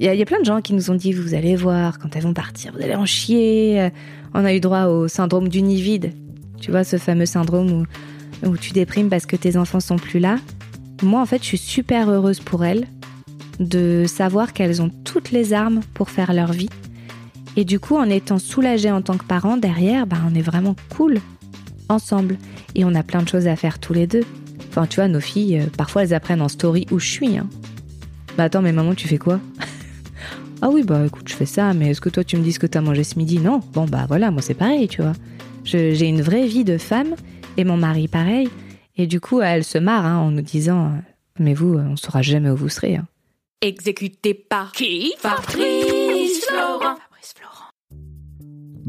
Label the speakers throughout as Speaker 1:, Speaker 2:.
Speaker 1: Il y, a- plein de gens qui nous ont dit, vous allez voir, quand elles vont partir, vous allez en chier. Euh, On a eu droit au syndrome du nid vide. Tu vois, ce fameux syndrome où, où tu déprimes parce que tes enfants sont plus là. Moi, en fait, je suis super heureuse pour elles de savoir qu'elles ont toutes les armes pour faire leur vie. Et du coup, en étant soulagée en tant que parent, derrière, bah, on est vraiment cool ensemble. Et on a plein de choses à faire tous les deux. Enfin, tu vois, nos filles, euh, parfois, elles apprennent en story où je suis. Hein. Bah attends, mais maman, tu fais quoi? Ah oui, bah écoute, je fais ça, mais est-ce que toi, tu me dis ce que t'as mangé ce midi? Non. Bon, bah voilà, moi, c'est pareil, tu vois. J'ai une vraie vie de femme, et mon mari, pareil. Et du coup, elle se marre hein, en nous disant euh, Mais vous, euh, on saura jamais où vous serez. hein.
Speaker 2: Exécuté par qui? Fabrice Florent.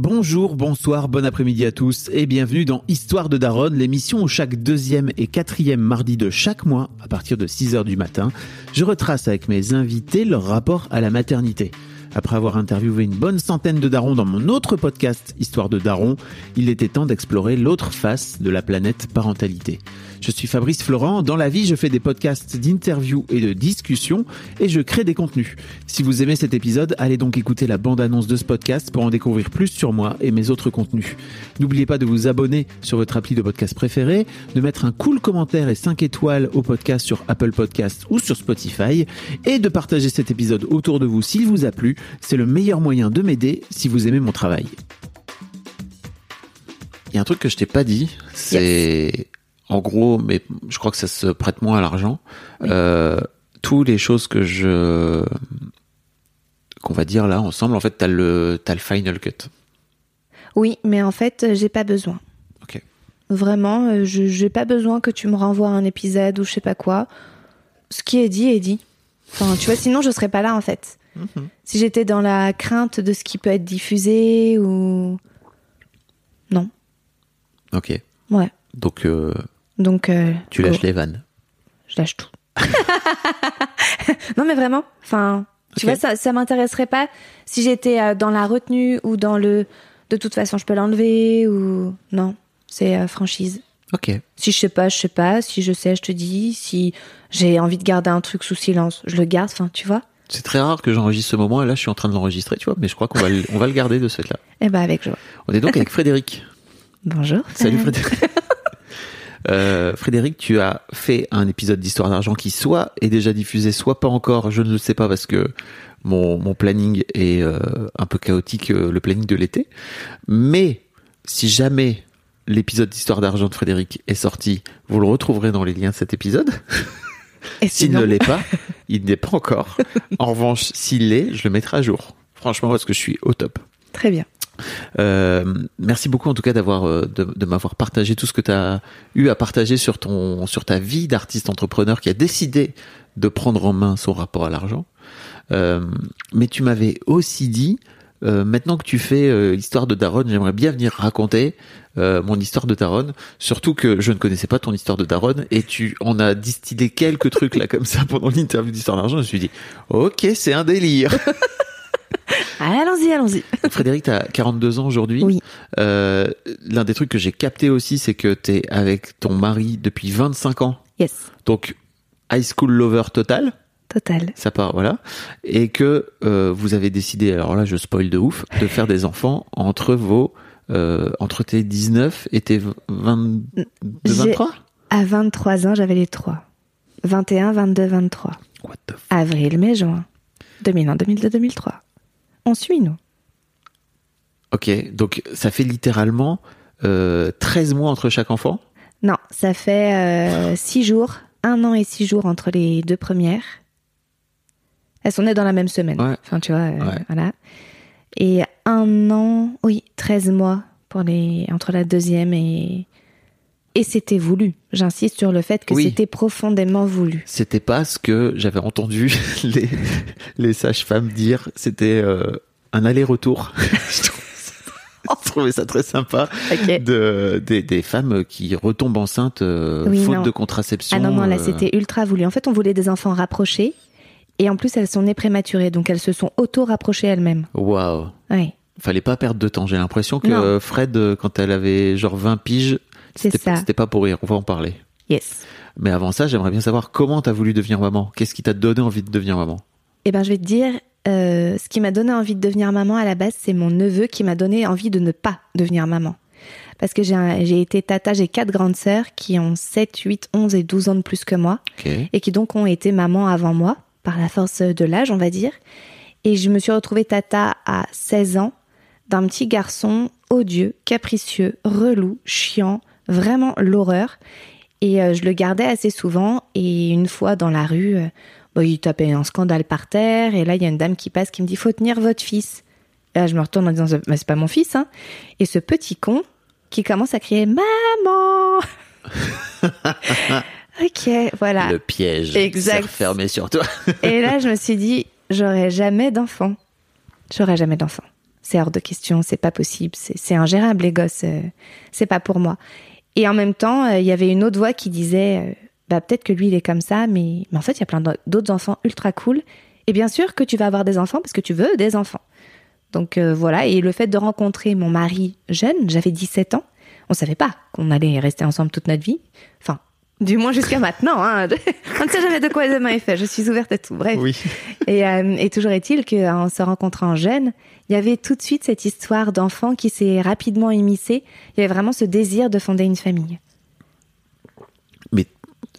Speaker 3: Bonjour, bonsoir, bon après-midi à tous et bienvenue dans Histoire de Daronne, l'émission où chaque deuxième et quatrième mardi de chaque mois, à partir de 6h du matin, je retrace avec mes invités leur rapport à la maternité. Après avoir interviewé une bonne centaine de darons dans mon autre podcast Histoire de Daron, il était temps d'explorer l'autre face de la planète parentalité. Je suis Fabrice Florent, dans la vie je fais des podcasts d'interviews et de discussions et je crée des contenus. Si vous aimez cet épisode, allez donc écouter la bande-annonce de ce podcast pour en découvrir plus sur moi et mes autres contenus. N'oubliez pas de vous abonner sur votre appli de podcast préféré, de mettre un cool commentaire et 5 étoiles au podcast sur Apple Podcasts ou sur Spotify et de partager cet épisode autour de vous s'il vous a plu. C'est le meilleur moyen de m'aider si vous aimez mon travail. Il y a un truc que je t'ai pas dit, c'est en gros, mais je crois que ça se prête moins à l'argent.
Speaker 1: Oui.
Speaker 3: Euh, tous les choses que je qu'on va dire là ensemble, en fait, t'as le t'as le final cut.
Speaker 1: Oui, mais en fait, euh, j'ai pas besoin.
Speaker 3: Ok.
Speaker 1: Vraiment, euh, je j'ai pas besoin que tu me renvoies un épisode ou je sais pas quoi. Ce qui est dit est dit. Enfin, tu vois, sinon je serais pas là en fait. Si j'étais dans la crainte de ce qui peut être diffusé ou non,
Speaker 3: Ok.
Speaker 1: ouais.
Speaker 3: Donc euh,
Speaker 1: Donc euh,
Speaker 3: tu
Speaker 1: go.
Speaker 3: lâches les vannes.
Speaker 1: je lâche tout. non mais vraiment, enfin, tu vois, ça, ça m'intéresserait pas si j'étais euh, dans la retenue ou dans le. De toute façon, je peux l'enlever ou non. C'est euh, franchise.
Speaker 3: Ok.
Speaker 1: Si je sais pas, je sais pas. Si je sais, je te dis. Si j'ai envie de garder un truc sous silence, je le garde. Enfin, tu vois.
Speaker 3: C'est très rare que j'enregistre ce moment et là je suis en train de l'enregistrer, tu vois, mais je crois qu'on va le, on va le garder de ce fait-là.
Speaker 1: Eh ben avec joie.
Speaker 3: On est donc avec Frédéric.
Speaker 1: Bonjour.
Speaker 3: Salut. Frédéric. Euh, Frédéric, tu as fait un épisode d'Histoire d'argent qui soit est déjà diffusé, soit pas encore. Je ne le sais pas parce que mon, mon planning est euh, un peu chaotique, euh, le planning de l'été. Mais si jamais l'épisode d'Histoire d'argent de Frédéric est sorti, vous le retrouverez dans les liens de cet épisode.
Speaker 1: Et
Speaker 3: S'il ne l'est pas, il n'est pas encore. En revanche, s'il l'est, je le mettrai à jour. Franchement, parce que je suis au top.
Speaker 1: Très bien.
Speaker 3: Euh, merci beaucoup en tout cas d'avoir euh, de, de m'avoir partagé tout ce que tu as eu à partager sur ton sur ta vie d'artiste entrepreneur qui a décidé de prendre en main son rapport à l'argent. Euh, mais tu m'avais aussi dit euh, maintenant que tu fais euh, histoire de Daronne, j'aimerais bien venir raconter euh, mon histoire de Daronne. Surtout que je ne connaissais pas ton histoire de Daronne et tu en as distillé quelques trucs là comme ça pendant l'interview d'histoire d'argent. Je me suis dit, ok, c'est un délire.
Speaker 1: Allons-y, allons-y.
Speaker 3: Frédéric, tu as 42 ans aujourd'hui.
Speaker 1: Oui.
Speaker 3: Euh, L'un des trucs que j'ai capté aussi, c'est que tu es avec ton mari depuis 25 ans.
Speaker 1: Yes.
Speaker 3: Donc, high school lover total,
Speaker 1: Total.
Speaker 3: ça part, voilà. Et que euh, vous avez décidé, alors là, je spoil de ouf, de faire des enfants entre vos. Euh, entre tes 19 et tes 22,
Speaker 1: J'ai-
Speaker 3: 23
Speaker 1: À 23 ans, j'avais les trois. 21, 22, 23.
Speaker 3: What the f-
Speaker 1: Avril, mai, juin. 2001, 2002, 2003. On suit, nous.
Speaker 3: Ok, donc ça fait littéralement euh, 13 mois entre chaque enfant?
Speaker 1: Non, ça fait 6 jours, un an et 6 jours entre les deux premières. Elles sont nées dans la même semaine.
Speaker 3: Ouais.
Speaker 1: Enfin, tu vois, euh,
Speaker 3: Ouais.
Speaker 1: voilà. Et un an, oui, 13 mois pour les, entre la deuxième et. Et c'était voulu. J'insiste sur le fait que
Speaker 3: Oui.
Speaker 1: c'était profondément voulu.
Speaker 3: C'était pas ce que j'avais entendu les, les sages-femmes dire. C'était euh, un aller-retour. je, trouvais ça, très sympa de, des, des femmes qui retombent enceintes euh,
Speaker 1: Oui,
Speaker 3: faute
Speaker 1: non.
Speaker 3: de contraception.
Speaker 1: Ah non, non, là,
Speaker 3: euh,
Speaker 1: c'était ultra voulu. En fait, on voulait des enfants rapprochés. Et en plus, elles sont nées prématurées. Donc, elles se sont auto-rapprochées elles-mêmes.
Speaker 3: Waouh.
Speaker 1: Ouais.
Speaker 3: Fallait pas perdre de temps. J'ai l'impression que
Speaker 1: Non.
Speaker 3: Fred, quand elle avait genre 20 piges,
Speaker 1: C'est
Speaker 3: c'était pas,
Speaker 1: ça.
Speaker 3: c'était pas pour rire. On va en parler.
Speaker 1: Yes.
Speaker 3: Mais avant ça, j'aimerais bien savoir comment t'as voulu devenir maman. Qu'est-ce qui t'a donné envie de devenir maman?
Speaker 1: Eh ben, je vais te dire, euh, ce qui m'a donné envie de devenir maman à la base, c'est mon neveu qui m'a donné envie de ne pas devenir maman. Parce que j'ai été tata, j'ai quatre grandes sœurs qui ont 7, 8, 11 et 12 ans de plus que moi et qui donc ont été maman avant moi, par la force de l'âge, on va dire. Et je me suis retrouvée tata à 16 ans d'un petit garçon odieux, capricieux, relou, chiant, vraiment l'horreur. Et euh, je le gardais assez souvent. Et une fois dans la rue, euh, bah, il tapait un scandale par terre. Et là, il y a une dame qui passe qui me dit Faut tenir votre fils. Et là, je me retourne en disant Bah, C'est pas mon fils. Hein. Et ce petit con qui commence à crier Maman Ok, voilà.
Speaker 3: Le piège
Speaker 1: Exact.
Speaker 3: refermé sur toi.
Speaker 1: Et là, je me suis dit, j'aurai jamais d'enfant. J'aurai jamais d'enfant. C'est hors de question, c'est pas possible, c'est c'est ingérable, les gosses, euh, c'est pas pour moi. Et en même temps, euh, il y avait une autre voix qui disait, euh, bah peut-être que lui, il est comme ça, mais, mais en fait, il y a plein d'autres enfants ultra cool. Et bien sûr que tu vas avoir des enfants parce que tu veux des enfants. Donc euh, voilà, et le fait de rencontrer mon mari jeune, j'avais 17 ans, on savait pas qu'on allait rester ensemble toute notre vie. Enfin, du moins jusqu'à maintenant. Hein. on ne sait jamais de quoi demain est fait. Je suis ouverte à tout. Bref.
Speaker 3: Oui.
Speaker 1: Et, euh, et toujours est-il qu'en se rencontrant jeune, il y avait tout de suite cette histoire d'enfant qui s'est rapidement immiscée. Il y avait vraiment ce désir de fonder une famille.
Speaker 3: Mais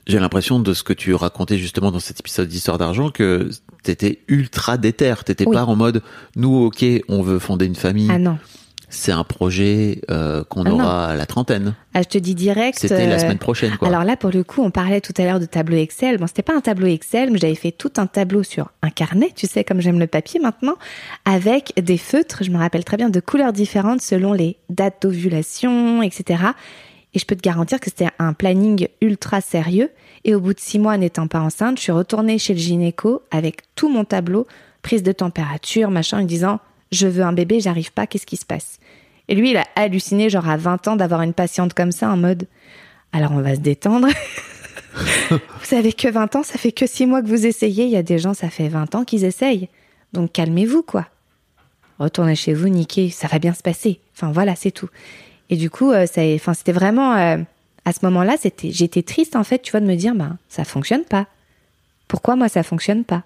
Speaker 3: j'ai l'impression de ce que tu racontais justement dans cet épisode d'Histoire d'argent que t'étais ultra déter. T'étais
Speaker 1: Oui.
Speaker 3: pas en mode, nous, ok, on veut fonder une famille.
Speaker 1: Ah non.
Speaker 3: C'est un projet euh, qu'on
Speaker 1: Ah
Speaker 3: aura à la trentaine.
Speaker 1: Ah, je te dis direct.
Speaker 3: C'était la
Speaker 1: euh,
Speaker 3: semaine prochaine, quoi.
Speaker 1: Alors là, pour le coup, on parlait tout à l'heure de tableau Excel. Bon, c'était pas un tableau Excel, mais j'avais fait tout un tableau sur un carnet, tu sais, comme j'aime le papier maintenant, avec des feutres, je me rappelle très bien, de couleurs différentes selon les dates d'ovulation, etc. Et je peux te garantir que c'était un planning ultra sérieux. Et au bout de six mois, n'étant pas enceinte, je suis retournée chez le gynéco avec tout mon tableau, prise de température, machin, en disant, je veux un bébé, j'arrive pas, qu'est-ce qui se passe? Et lui, il a halluciné, genre à 20 ans, d'avoir une patiente comme ça, en mode, alors on va se détendre. vous savez que 20 ans, ça fait que 6 mois que vous essayez. Il y a des gens, ça fait 20 ans qu'ils essayent. Donc calmez-vous, quoi. Retournez chez vous, niquez, ça va bien se passer. Enfin voilà, c'est tout. Et du coup, euh, c'était vraiment, euh, à ce moment-là, j'étais triste en fait, tu vois, de me dire, bah, ça fonctionne pas. Pourquoi moi ça fonctionne pas?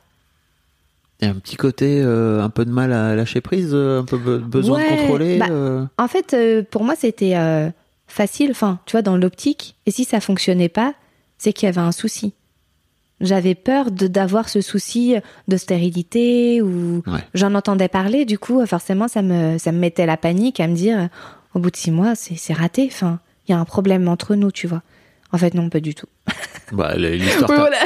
Speaker 3: Il y a un petit côté euh, un peu de mal à lâcher prise, euh, un peu be- besoin
Speaker 1: Ouais,
Speaker 3: de contrôler.
Speaker 1: bah,
Speaker 3: euh.
Speaker 1: En fait, pour moi, c'était facile. Enfin, tu vois, dans l'optique. Et si ça fonctionnait pas, c'est qu'il y avait un souci. J'avais peur d'avoir ce souci de stérilité ou
Speaker 3: Ouais.
Speaker 1: j'en entendais parler. Du coup, forcément, ça me ça me mettait la panique à me dire au bout de six mois, c'est c'est raté. Enfin, il y a un problème entre nous, tu vois. En fait, non, pas du tout.
Speaker 3: Bah, l'histoire
Speaker 1: Oui,
Speaker 3: t'a-
Speaker 1: voilà.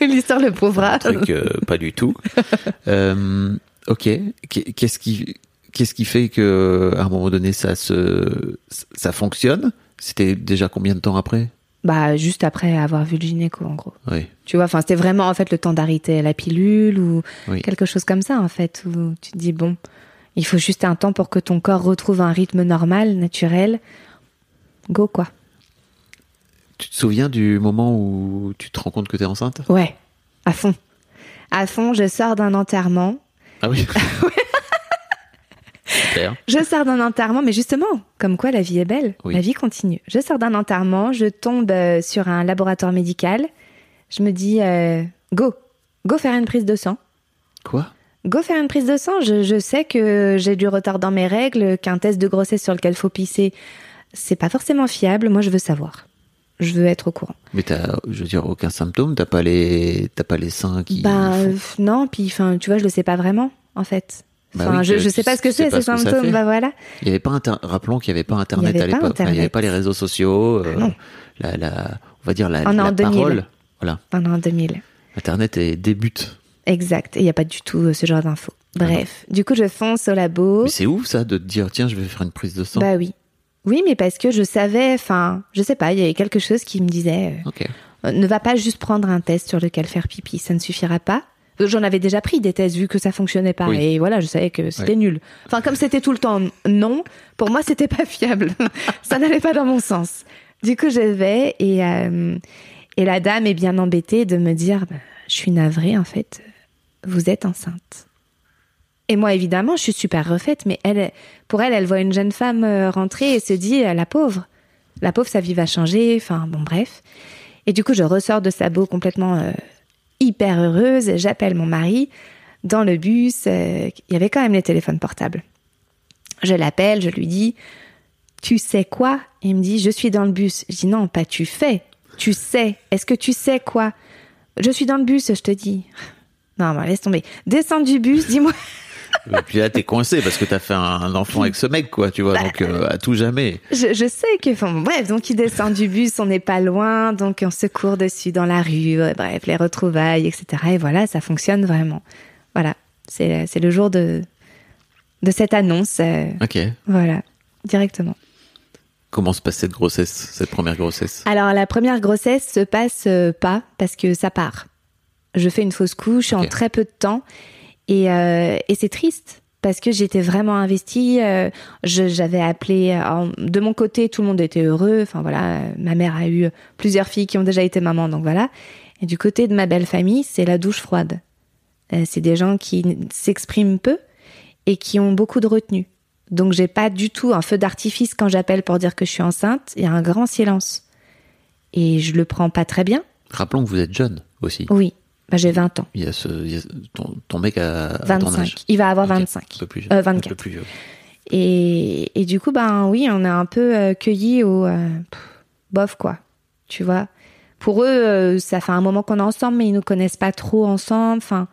Speaker 1: L'histoire le prouvera.
Speaker 3: un truc euh, pas du tout. Euh, ok. Qu'est- Qu'est-ce qui qu'est-ce qui fait que à un moment donné ça se ça fonctionne? C'était déjà combien de temps après?
Speaker 1: Bah, juste après avoir vu le gynéco, en gros.
Speaker 3: Oui.
Speaker 1: Tu vois, enfin, c'était vraiment en fait le temps d'arrêter la pilule ou
Speaker 3: Oui.
Speaker 1: quelque chose comme ça, en fait, où tu te dis, bon, il faut juste un temps pour que ton corps retrouve un rythme normal, naturel. Go, quoi.
Speaker 3: Tu te souviens du moment où tu te rends compte que t'es enceinte?
Speaker 1: Ouais, à fond. À fond, je sors d'un enterrement.
Speaker 3: Ah oui. Super.
Speaker 1: Je sors d'un enterrement, mais justement, comme quoi la vie est belle,
Speaker 3: Oui.
Speaker 1: la vie continue. Je sors d'un enterrement, je tombe euh, sur un laboratoire médical. Je me dis, euh, go, go faire une prise de sang.
Speaker 3: Quoi?
Speaker 1: Go faire une prise de sang. Je, je sais que j'ai du retard dans mes règles, qu'un test de grossesse sur lequel faut pisser, c'est pas forcément fiable. Moi, je veux savoir. Je veux être au courant.
Speaker 3: Mais t'as, je veux dire, aucun symptôme? T'as pas les, t'as pas les seins qui.
Speaker 1: Bah
Speaker 3: font-
Speaker 1: euh, non, puis enfin, tu vois, je le sais pas vraiment, en fait.
Speaker 3: Bah
Speaker 1: Enfin,
Speaker 3: oui,
Speaker 1: je, je sais pas ce que c'est ces symptômes. Bah voilà.
Speaker 3: Il y avait pas inter- rappelons qu'il y avait pas internet à l'époque. Enfin, il y avait pas les réseaux sociaux. euh,
Speaker 1: Non.
Speaker 3: la, la, on va dire la, la
Speaker 1: en 2000.
Speaker 3: parole. Voilà.
Speaker 1: Pendant 2000.
Speaker 3: Internet est débute.
Speaker 1: Exact. Et il n'y a pas du tout euh, ce genre d'infos. Bref. Du coup, je fonce au labo.
Speaker 3: Mais c'est ouf ça de te dire tiens je vais faire une prise de sang.
Speaker 1: Bah oui. Oui, mais parce que je savais, enfin, je sais pas, il y avait quelque chose qui me disait,
Speaker 3: Ok.
Speaker 1: euh, ne va pas juste prendre un test sur lequel faire pipi, ça ne suffira pas. Euh, J'en avais déjà pris des tests vu que ça fonctionnait pas
Speaker 3: Oui.
Speaker 1: et voilà, je savais que c'était nul. Enfin, comme c'était tout le temps non, pour moi c'était pas fiable. ça n'allait pas dans mon sens. Du coup, je vais et euh, et la dame est bien embêtée de me dire, bah, je suis navrée en fait, vous êtes enceinte. Et moi, évidemment, je suis super refaite, mais elle, pour elle, elle voit une jeune femme euh, rentrer et se dit, euh, la pauvre, la pauvre, sa vie va changer. Enfin, bon, bref. Et du coup, je ressors de Sabo complètement euh, hyper heureuse. J'appelle mon mari. dans le bus, euh, il y avait quand même les téléphones portables. Je l'appelle, je lui dis, tu sais quoi? Il me dit, je suis dans le bus. Je dis, non, pas tu fais, tu sais. Est-ce que tu sais quoi? Je suis dans le bus, je te dis. Non, laisse tomber. Descends du bus, dis-moi.
Speaker 3: Et puis là, t'es coincé parce que t'as fait un enfant avec ce mec, quoi, tu vois, donc euh, à tout jamais.
Speaker 1: Je, je sais que, enfin, bref, donc il descend du bus, on n'est pas loin, donc on se court dessus dans la rue, euh, bref, les retrouvailles, etc. Et voilà, ça fonctionne vraiment. Voilà, c'est le jour de de cette annonce. euh,
Speaker 3: Ok.
Speaker 1: voilà, directement.
Speaker 3: Comment se passe cette grossesse, cette première grossesse?
Speaker 1: Alors la première grossesse se passe euh, pas parce que ça part. Je fais une fausse couche en très peu de temps et, euh, et c'est triste parce que j'étais vraiment investie. euh, J'avais appelé euh, de mon côté, tout le monde était heureux. Enfin voilà, ma mère a eu plusieurs filles qui ont déjà été mamans, donc voilà. Et du côté de ma belle famille, c'est la douche froide. Euh, c'est des gens qui s'expriment peu et qui ont beaucoup de retenue. Donc j'ai pas du tout un feu d'artifice quand j'appelle pour dire que je suis enceinte. Il y a un grand silence. Et je le prends pas très bien.
Speaker 3: Rappelons que vous êtes jeune aussi.
Speaker 1: Oui, bah, j'ai 20 ans.
Speaker 3: Il y a ce, il y a- ton, ton mec a, a ton
Speaker 1: 25.
Speaker 3: âge.
Speaker 1: Il va avoir
Speaker 3: Ok.
Speaker 1: 25.
Speaker 3: Un peu plus jeune.
Speaker 1: Euh,
Speaker 3: Un
Speaker 1: 24.
Speaker 3: peu plus vieux.
Speaker 1: Et, et du coup, ben oui, on a un peu euh, cueilli au euh, pff, bof, quoi. Tu vois? Pour eux, ça fait un moment qu'on est ensemble, mais ils nous connaissent pas trop ensemble. Enfin,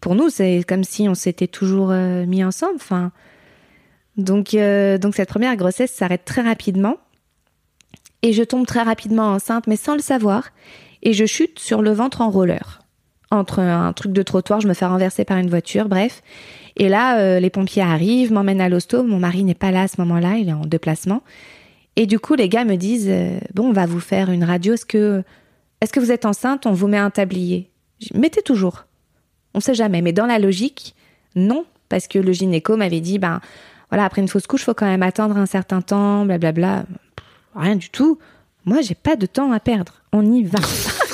Speaker 1: pour nous, c'est comme si on s'était toujours mis ensemble. Enfin, donc, donc cette première grossesse s'arrête très rapidement. Et je tombe très rapidement enceinte, mais sans le savoir. Et je chute sur le ventre en roller. Entre un truc de trottoir, je me fais renverser par une voiture, bref. Et là, euh, les pompiers arrivent, m'emmènent à l'hosto. Mon mari n'est pas là à ce moment-là, il est en déplacement. Et du coup, les gars me disent euh, Bon, on va vous faire une radio. Est-ce que, est-ce que vous êtes enceinte? On vous met un tablier. Mettez toujours. On sait jamais. Mais dans la logique, non. Parce que le gynéco m'avait dit Ben voilà, après une fausse couche, faut quand même attendre un certain temps, blablabla. Pff, Rien du tout. Moi, j'ai pas de temps à perdre. On y va.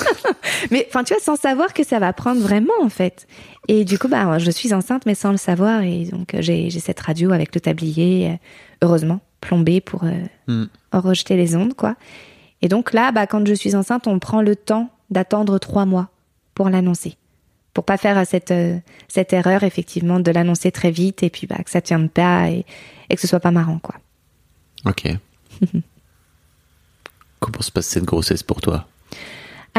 Speaker 1: mais enfin, tu vois, sans savoir que ça va prendre vraiment, en fait. Et du coup, bah, je suis enceinte, mais sans le savoir. Et donc, euh, j'ai cette radio avec le tablier, euh, heureusement, plombé pour euh,
Speaker 3: Hmm.
Speaker 1: rejeter les ondes, quoi. Et donc là, bah, quand je suis enceinte, on prend le temps d'attendre trois mois pour l'annoncer. Pour pas faire cette, euh, cette erreur, effectivement, de l'annoncer très vite et puis bah, que ça tienne pas et, et que ce soit pas marrant, quoi.
Speaker 3: Ok. Comment se passe cette grossesse pour toi?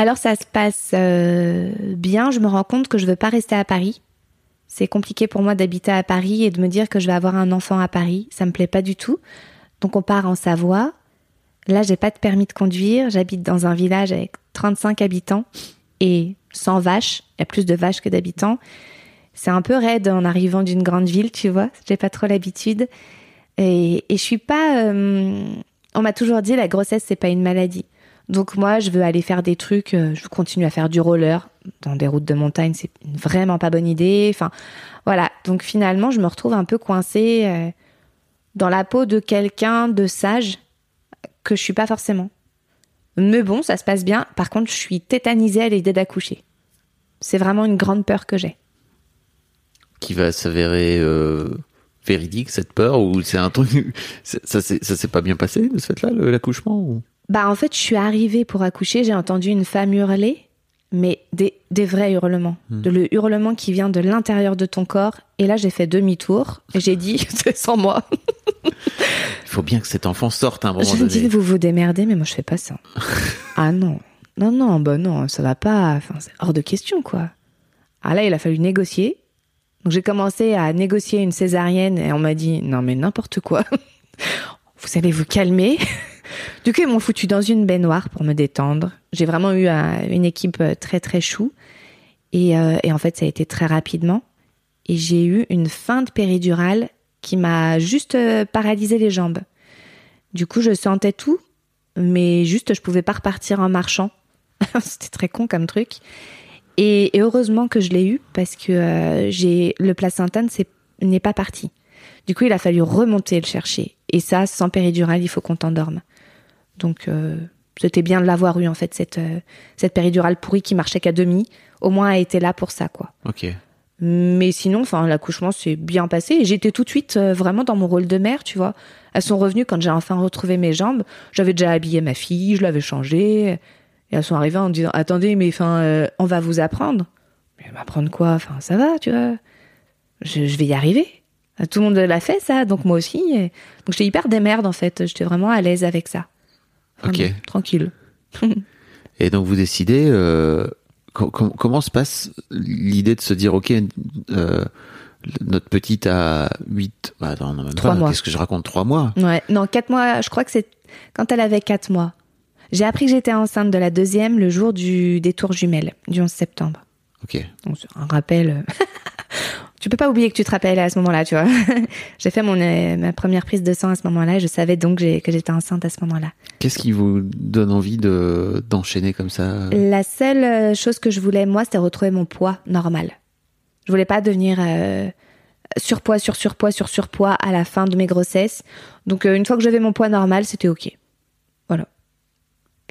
Speaker 1: Alors ça se passe euh, bien. Je me rends compte que je veux pas rester à Paris. C'est compliqué pour moi d'habiter à Paris et de me dire que je vais avoir un enfant à Paris. Ça me plaît pas du tout. Donc on part en Savoie. Là, j'ai pas de permis de conduire. J'habite dans un village avec 35 habitants et 100 vaches. Il y a plus de vaches que d'habitants. C'est un peu raide en arrivant d'une grande ville, tu vois. J'ai pas trop l'habitude. Et, et je suis pas. euh, on m'a toujours dit la grossesse c'est pas une maladie. Donc moi, je veux aller faire des trucs. euh, Je veux continuer à faire du roller dans des routes de montagne. C'est vraiment pas bonne idée. Enfin, voilà. Donc finalement, je me retrouve un peu coincée euh, dans la peau de quelqu'un de sage que je suis pas forcément. Mais bon, ça se passe bien. Par contre, je suis tétanisée à l'idée d'accoucher. C'est vraiment une grande peur que j'ai.
Speaker 3: Qui va s'avérer euh, véridique, cette peur Ou c'est un truc. Ça s'est pas bien passé, de ce fait-là, l'accouchement ou...
Speaker 1: Bah en fait, je suis arrivée pour accoucher, j'ai entendu une femme hurler, mais des, des vrais hurlements. De le hurlement qui vient de l'intérieur de ton corps. Et là, j'ai fait demi-tour et j'ai dit, c'est sans moi.
Speaker 3: Il faut bien que cet enfant sorte un moment
Speaker 1: Je me
Speaker 3: donné.
Speaker 1: dis, vous vous démerdez, mais moi, je fais pas ça. ah non. Non, non, bah non, ça va pas. Enfin, c'est hors de question, quoi. Ah là, il a fallu négocier. Donc, j'ai commencé à négocier une césarienne et on m'a dit, non, mais n'importe quoi. vous allez vous calmer. Du coup, ils m'ont foutu dans une baignoire pour me détendre. J'ai vraiment eu euh, une équipe euh, très, très chou. Et, euh, et en fait, ça a été très rapidement. Et j'ai eu une fin de péridurale qui m'a juste paralysé les jambes. Du coup, je sentais tout, mais juste, je pouvais pas repartir en marchant. C'était très con comme truc. Et, heureusement que je l'ai eu parce que j'ai le placenta n'est pas parti. Du coup, il a fallu remonter le chercher. Et ça, sans péridurale, il faut qu'on t'endorme. Donc, euh, c'était bien de l'avoir eu en fait cette euh, cette péridurale pourrie qui marchait qu'à demi. Au moins, elle était là pour ça, quoi.
Speaker 3: Ok.
Speaker 1: Mais sinon, enfin, l'accouchement s'est bien passé et j'étais tout de suite euh, vraiment dans mon rôle de mère, tu vois. Elles sont revenues quand j'ai enfin retrouvé mes jambes. J'avais déjà habillé ma fille, je l'avais changée. Et elles sont arrivées en me disant Attendez, mais enfin, on va vous apprendre. Mais m'apprendre quoi? Enfin, ça va, tu vois. je, je vais y arriver. Tout le monde l'a fait ça, donc moi aussi. Et- Donc j'étais hyper démerde en fait. J'étais vraiment à l'aise avec ça.
Speaker 3: Ok.
Speaker 1: Vraiment, Tranquille.
Speaker 3: Et donc vous décidez, euh, com- com- comment se passe l'idée de se dire, ok, euh, notre petite a 8, bah attends, non, même pas,
Speaker 1: mois.
Speaker 3: qu'est-ce que je raconte, 3 mois?
Speaker 1: Ouais, non, quatre mois, je crois que c'est quand elle avait quatre mois. J'ai appris que j'étais enceinte de la deuxième le jour du détour jumelle, du 11 septembre.
Speaker 3: Ok.
Speaker 1: Donc, un rappel. tu peux pas oublier que tu te rappelles à ce moment-là, tu vois. j'ai fait mon, euh, ma première prise de sang à ce moment-là et je savais donc que j'étais enceinte à ce moment-là.
Speaker 3: Qu'est-ce qui vous donne envie de d'enchaîner comme ça?
Speaker 1: La seule euh, chose que je voulais, moi, c'était retrouver mon poids normal. Je voulais pas devenir euh, surpoids, sur surpoids, sur surpoids à la fin de mes grossesses. Donc, euh, une fois que j'avais mon poids normal, c'était OK. Voilà.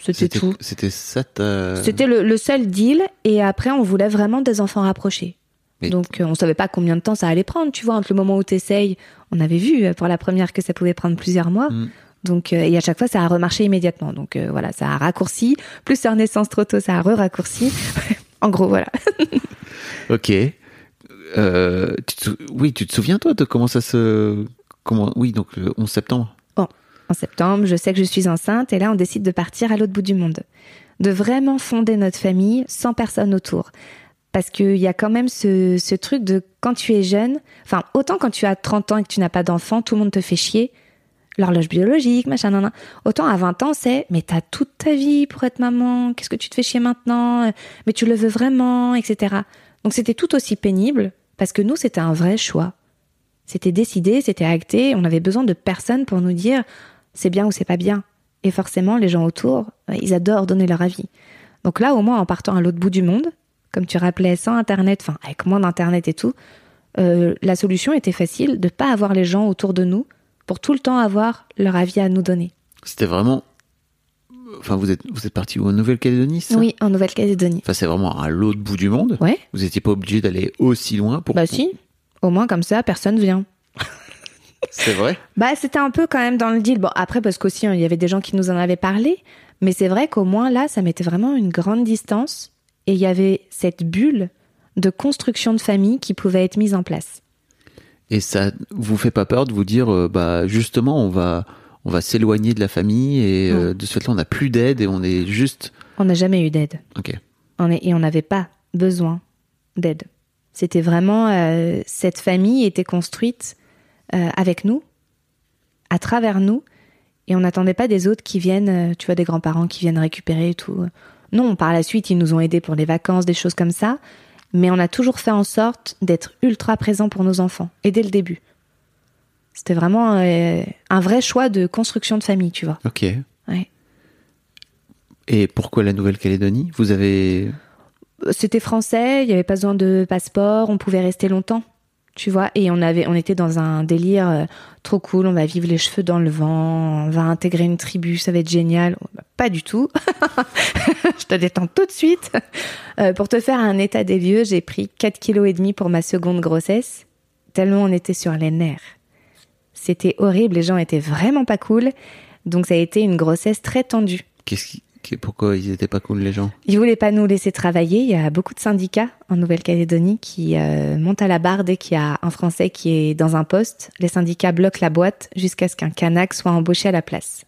Speaker 1: C'était tout.
Speaker 3: C'était ça ta...
Speaker 1: C'était le, le seul deal. Et après, on voulait vraiment des enfants rapprochés. Donc, euh, on savait pas combien de temps ça allait prendre. Tu vois, entre le moment où tu essayes, on avait vu euh, pour la première que ça pouvait prendre plusieurs mois.
Speaker 3: Mm.
Speaker 1: Donc, euh, et à chaque fois, ça a remarché immédiatement. Donc, euh, voilà, ça a raccourci. Plus sur naissance trop tôt, ça a re-raccourci. en gros, voilà.
Speaker 3: Ok. Euh, tu te sou- Oui, tu te souviens toi de comment ça se... Comment... Oui, donc le 11 septembre.
Speaker 1: En septembre, je sais que je suis enceinte et là, on décide de partir à l'autre bout du monde. De vraiment fonder notre famille sans personne autour. Parce qu'il y a quand même ce, ce truc de quand tu es jeune, enfin, autant quand tu as 30 ans et que tu n'as pas d'enfant, tout le monde te fait chier. L'horloge biologique, machin, nan, nan. Autant à 20 ans, c'est, mais t'as toute ta vie pour être maman, qu'est-ce que tu te fais chier maintenant, mais tu le veux vraiment, etc. Donc c'était tout aussi pénible, parce que nous, c'était un vrai choix. C'était décidé, c'était acté, on avait besoin de personne pour nous dire c'est bien ou c'est pas bien. Et forcément, les gens autour, euh, ils adorent donner leur avis. Donc là, au moins, en partant à l'autre bout du monde, comme tu rappelais, sans Internet, enfin, avec moins d'Internet et tout, euh, la solution était facile de pas avoir les gens autour de nous pour tout le temps avoir leur avis à nous donner.
Speaker 3: C'était vraiment... Enfin, vous êtes, vous êtes parti où? En Nouvelle-Calédonie,
Speaker 1: Oui, en Nouvelle-Calédonie.
Speaker 3: Enfin, c'est vraiment à l'autre bout du monde.
Speaker 1: Ouais,
Speaker 3: Vous n'étiez pas obligé d'aller aussi loin pour...
Speaker 1: bah si. Au moins, comme ça, personne vient.
Speaker 3: C'est vrai?
Speaker 1: Bah, c'était un peu quand même dans le deal. Bon, après, parce qu'aussi, hein, il y avait des gens qui nous en avaient parlé. Mais c'est vrai qu'au moins, là, ça mettait vraiment une grande distance. Et il y avait cette bulle de construction de famille qui pouvait être mise en place.
Speaker 3: Et ça vous fait pas peur de vous dire, euh, bah justement, on va, on va s'éloigner de la famille et euh, de ce fait-là, on n'a plus d'aide et on est juste.
Speaker 1: On n'a jamais eu d'aide.
Speaker 3: Ok.
Speaker 1: On est- et on n'avait pas besoin d'aide. C'était vraiment euh, cette famille était construite avec nous, à travers nous, et on n'attendait pas des autres qui viennent, tu vois, des grands-parents qui viennent récupérer et tout. Non, par la suite, ils nous ont aidés pour les vacances, des choses comme ça, mais on a toujours fait en sorte d'être ultra présent pour nos enfants, et dès le début. C'était vraiment euh, un vrai choix de construction de famille, tu vois.
Speaker 3: Ok.
Speaker 1: Ouais.
Speaker 3: Et pourquoi la Nouvelle-Calédonie? Vous avez.
Speaker 1: c'était français, il n'y avait pas besoin de passeport, on pouvait rester longtemps, tu vois. Et on avait, on était dans un délire euh, trop cool. On va vivre les cheveux dans le vent, on va intégrer une tribu, ça va être génial. Bah, Pas du tout. Je te détends tout de suite. Euh, pour te faire un état des lieux, j'ai pris 4 kilos et demi pour ma seconde grossesse, tellement on était sur les nerfs. C'était horrible, les gens étaient vraiment pas cool. Donc ça a été une grossesse très tendue.
Speaker 3: Qu'est-ce qui... Pourquoi ils étaient pas cool les gens?
Speaker 1: Ils voulaient pas nous laisser travailler. Il y a beaucoup de syndicats en Nouvelle-Calédonie qui euh, montent à la barre dès qu'il y a un Français qui est dans un poste. Les syndicats bloquent la boîte jusqu'à ce qu'un Kanak soit embauché à la place.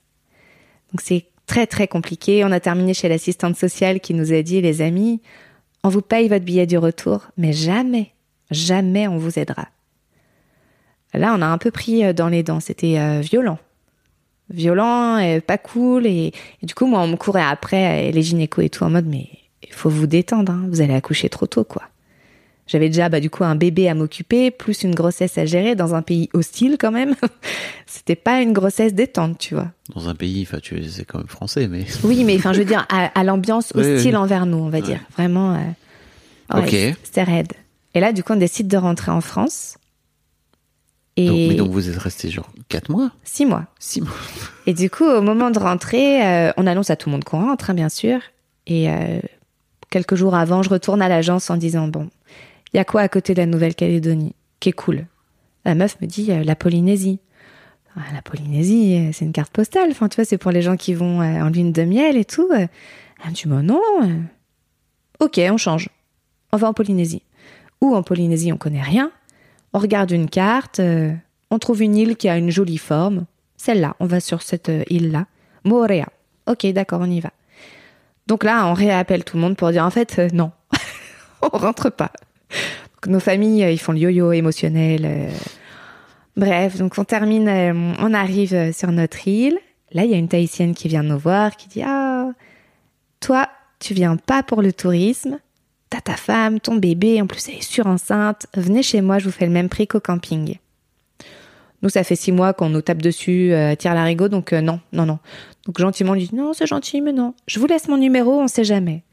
Speaker 1: Donc c'est très très compliqué. On a terminé chez l'assistante sociale qui nous a dit, les amis, on vous paye votre billet du retour, mais jamais, jamais on vous aidera. Là, on a un peu pris euh, dans les dents. C'était euh, violent violent, et pas cool. Et, et du coup, moi, on me courait après, et les gynécos et tout, en mode, mais il faut vous détendre, hein, vous allez accoucher trop tôt, quoi. J'avais déjà, bah, du coup, un bébé à m'occuper, plus une grossesse à gérer dans un pays hostile, quand même. C'était pas une grossesse détente, tu vois.
Speaker 3: Dans un pays, enfin, tu c'est quand même français, mais.
Speaker 1: Oui, mais enfin, je veux dire, à, à l'ambiance hostile
Speaker 3: oui.
Speaker 1: envers nous, on va dire. Vraiment. euh, ouais,
Speaker 3: Ok.
Speaker 1: C'était raide. Et là, du coup, on décide de rentrer en France. Et
Speaker 3: Donc, mais donc vous êtes resté genre 4 mois
Speaker 1: six mois.
Speaker 3: 6 mois
Speaker 1: Et du coup, au moment de rentrer, euh, on annonce à tout le monde qu'on rentre, hein, bien sûr. Et euh, quelques jours avant, je retourne à l'agence en disant bon, il y a quoi à côté de la Nouvelle-Calédonie qui est cool? La meuf me dit euh, la Polynésie. Ah, la Polynésie, c'est une carte postale. Enfin, tu vois, c'est pour les gens qui vont en lune de miel et tout. Elle me dit bah non. Ok, on change. On va en Polynésie. Ou en Polynésie, on connaît rien. On regarde une carte, euh, on trouve une île qui a une jolie forme. Celle-là, on va sur cette euh, île-là. Morea. Ok, d'accord, on y va. Donc là, on réappelle tout le monde pour dire en fait, euh, non, on rentre pas. Nos familles, ils font le yo-yo émotionnel. Bref, donc on termine, on arrive sur notre île. Là, il y a une Tahitienne qui vient nous voir, qui dit Ah, toi, tu viens pas pour le tourisme. T'as ta femme, ton bébé, en plus elle est surenceinte. Venez chez moi, je vous fais le même prix qu'au camping. Nous, ça fait six mois qu'on nous tape dessus, euh, tire l'arigot, donc euh, non, non, non. Donc gentiment, on lui dit non, c'est gentil, mais non. Je vous laisse mon numéro, on sait jamais.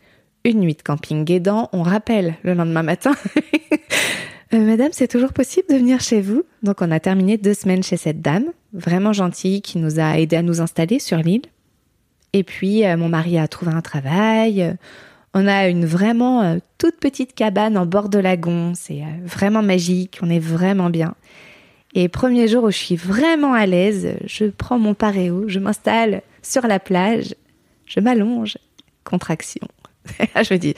Speaker 1: Une nuit de camping aidant, on rappelle le lendemain matin. Euh, Madame, c'est toujours possible de venir chez vous? Donc on a terminé deux semaines chez cette dame, vraiment gentille, qui nous a aidé à nous installer sur l'île. Et puis euh, mon mari a trouvé un travail. On a une vraiment euh, toute petite cabane en bord de lagon. C'est euh, vraiment magique. On est vraiment bien. Et premier jour où je suis vraiment à l'aise, je prends mon paréo, je m'installe sur la plage, je m'allonge, contraction. Je me dis,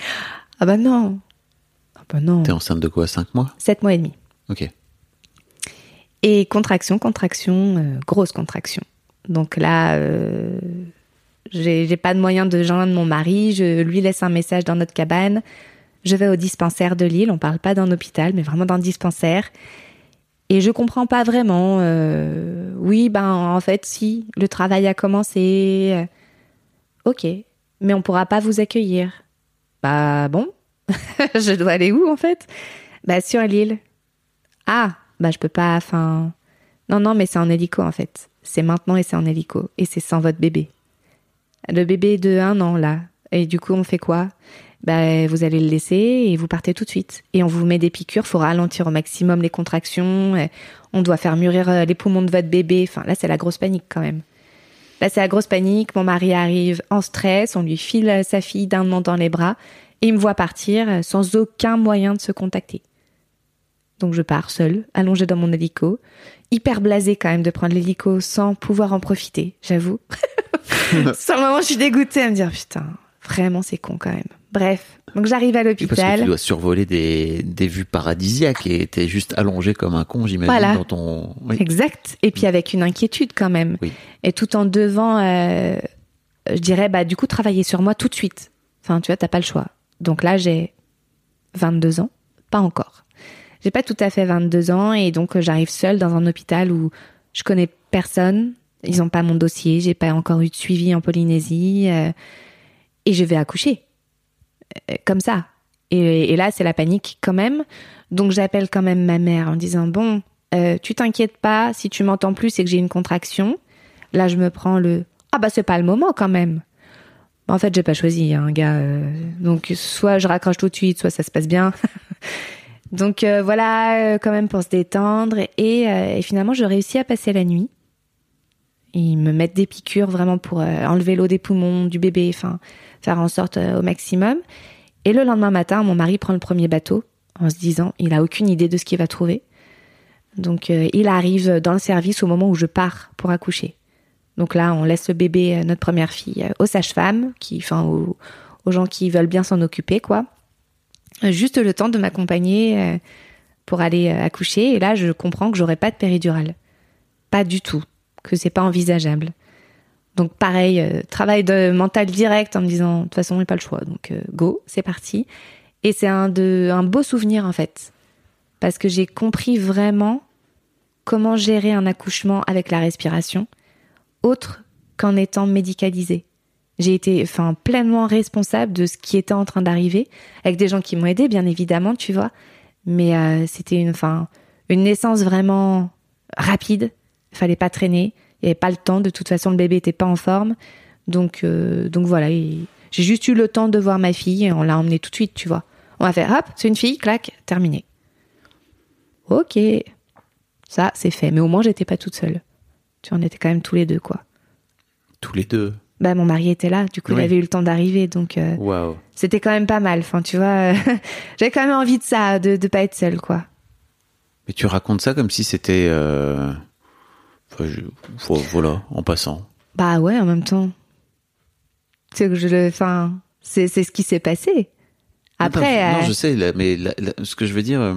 Speaker 1: ah bah non, ah bah non,
Speaker 3: T'es enceinte de quoi 5 mois?
Speaker 1: Sept mois et demi.
Speaker 3: Ok.
Speaker 1: Et contraction, contraction, euh, grosse contraction. Donc là, euh, j'ai pas de moyen de joindre mon mari. Je lui laisse un message dans notre cabane. Je vais au dispensaire de Lille. On parle pas d'un hôpital, mais vraiment d'un dispensaire. Et je comprends pas vraiment. euh, oui, ben en fait, si le travail a commencé. ok, mais on pourra pas vous accueillir. Bah bon, je dois aller où en fait? Bah sur l'île. Ah, bah je peux pas, enfin... Non, non, mais c'est en hélico en fait. C'est maintenant et c'est en hélico. Et c'est sans votre bébé. Le bébé de un an là. Et du coup, on fait quoi? Bah vous allez le laisser et vous partez tout de suite. Et on vous met des piqûres, faut ralentir au maximum les contractions. et On doit faire mûrir euh, les poumons de votre bébé. Enfin là, c'est la grosse panique quand même. Là, c'est la grosse panique. Mon mari arrive en stress. On lui file euh, sa fille d'un an dans les bras. Et il me voit partir euh, sans aucun moyen de se contacter. Donc je pars seule, allongée dans mon hélico, hyper blasée quand même de prendre l'hélico sans pouvoir en profiter, j'avoue. Sur le moment, je suis dégoûtée à me dire putain, vraiment c'est con quand même. Bref, donc j'arrive à
Speaker 3: Puis parce que tu
Speaker 1: l'hôpital.
Speaker 3: dois survoler des, des vues paradisiaques et t'es juste allongé comme un con, j'imagine,
Speaker 1: Voilà.
Speaker 3: dans ton. Oui.
Speaker 1: Exact. Et puis avec une inquiétude quand même.
Speaker 3: Oui.
Speaker 1: Et tout en devant, euh, je dirais, bah du coup, travailler sur moi tout de suite. Enfin, tu vois, t'as pas le choix. Donc là, j'ai 22 ans, pas encore. J'ai pas tout à fait 22 ans et donc euh, j'arrive seule dans un hôpital où je connais personne. Ils ont pas mon dossier, j'ai pas encore eu de suivi en Polynésie euh, et je vais accoucher Euh, comme ça. Et, là, c'est la panique quand même. Donc j'appelle quand même ma mère en disant bon, euh, tu t'inquiètes pas, si tu m'entends plus, c'est que j'ai une contraction. Là, je me prends le ah bah c'est pas le moment quand même. En fait, j'ai pas choisi, un gars. euh, donc soit je raccroche tout de suite, soit ça se passe bien. donc euh, voilà, euh, quand même pour se détendre. Et, et finalement, je réussis à passer la nuit. Ils me mettent des piqûres vraiment pour euh, enlever l'eau des poumons du bébé, enfin faire en sorte euh, au maximum. Et le lendemain matin, mon mari prend le premier bateau en se disant, il a aucune idée de ce qu'il va trouver. Donc euh, il arrive dans le service au moment où je pars pour accoucher. Donc là, on laisse le bébé, notre première fille, aux sages-femmes, qui, enfin, aux, aux gens qui veulent bien s'en occuper, quoi. Juste le temps de m'accompagner pour aller accoucher. Et là, je comprends que j'aurai pas de péridurale. Pas du tout. Que c'est pas envisageable. Donc pareil, euh, travail de mental direct en me disant, de toute façon, j'ai pas le choix. Donc euh, go, c'est parti. Et c'est un, de, un beau souvenir, en fait. Parce que j'ai compris vraiment comment gérer un accouchement avec la respiration autre qu'en étant médicalisée. J'ai été enfin pleinement responsable de ce qui était en train d'arriver avec des gens qui m'ont aidé bien évidemment, tu vois, mais euh, c'était une enfin une naissance vraiment rapide, il fallait pas traîner, il y avait pas le temps de toute façon le bébé était pas en forme. Donc euh, donc voilà, j'ai juste eu le temps de voir ma fille et on l'a emmenée tout de suite, tu vois. On va faire hop, c'est une fille, clac, terminé. OK. Ça, c'est fait, mais au moins j'étais pas toute seule. Tu en étais quand même tous les deux, quoi.
Speaker 3: Tous les deux.
Speaker 1: Bah, mon mari était là, du coup, il
Speaker 3: Oui.
Speaker 1: avait eu le temps d'arriver, donc euh, c'était quand même pas mal. Enfin, tu vois, euh, j'avais quand même envie de ça, de, de pas être seule, quoi.
Speaker 3: Mais tu racontes ça comme si c'était. euh, enfin, je- vo- Voilà, en passant.
Speaker 1: Bah ouais, en même temps. C'est que je le, enfin, c'est c'est ce qui s'est passé. Après,
Speaker 3: non,
Speaker 1: euh,
Speaker 3: je sais, là, mais la- ce que je veux dire, euh,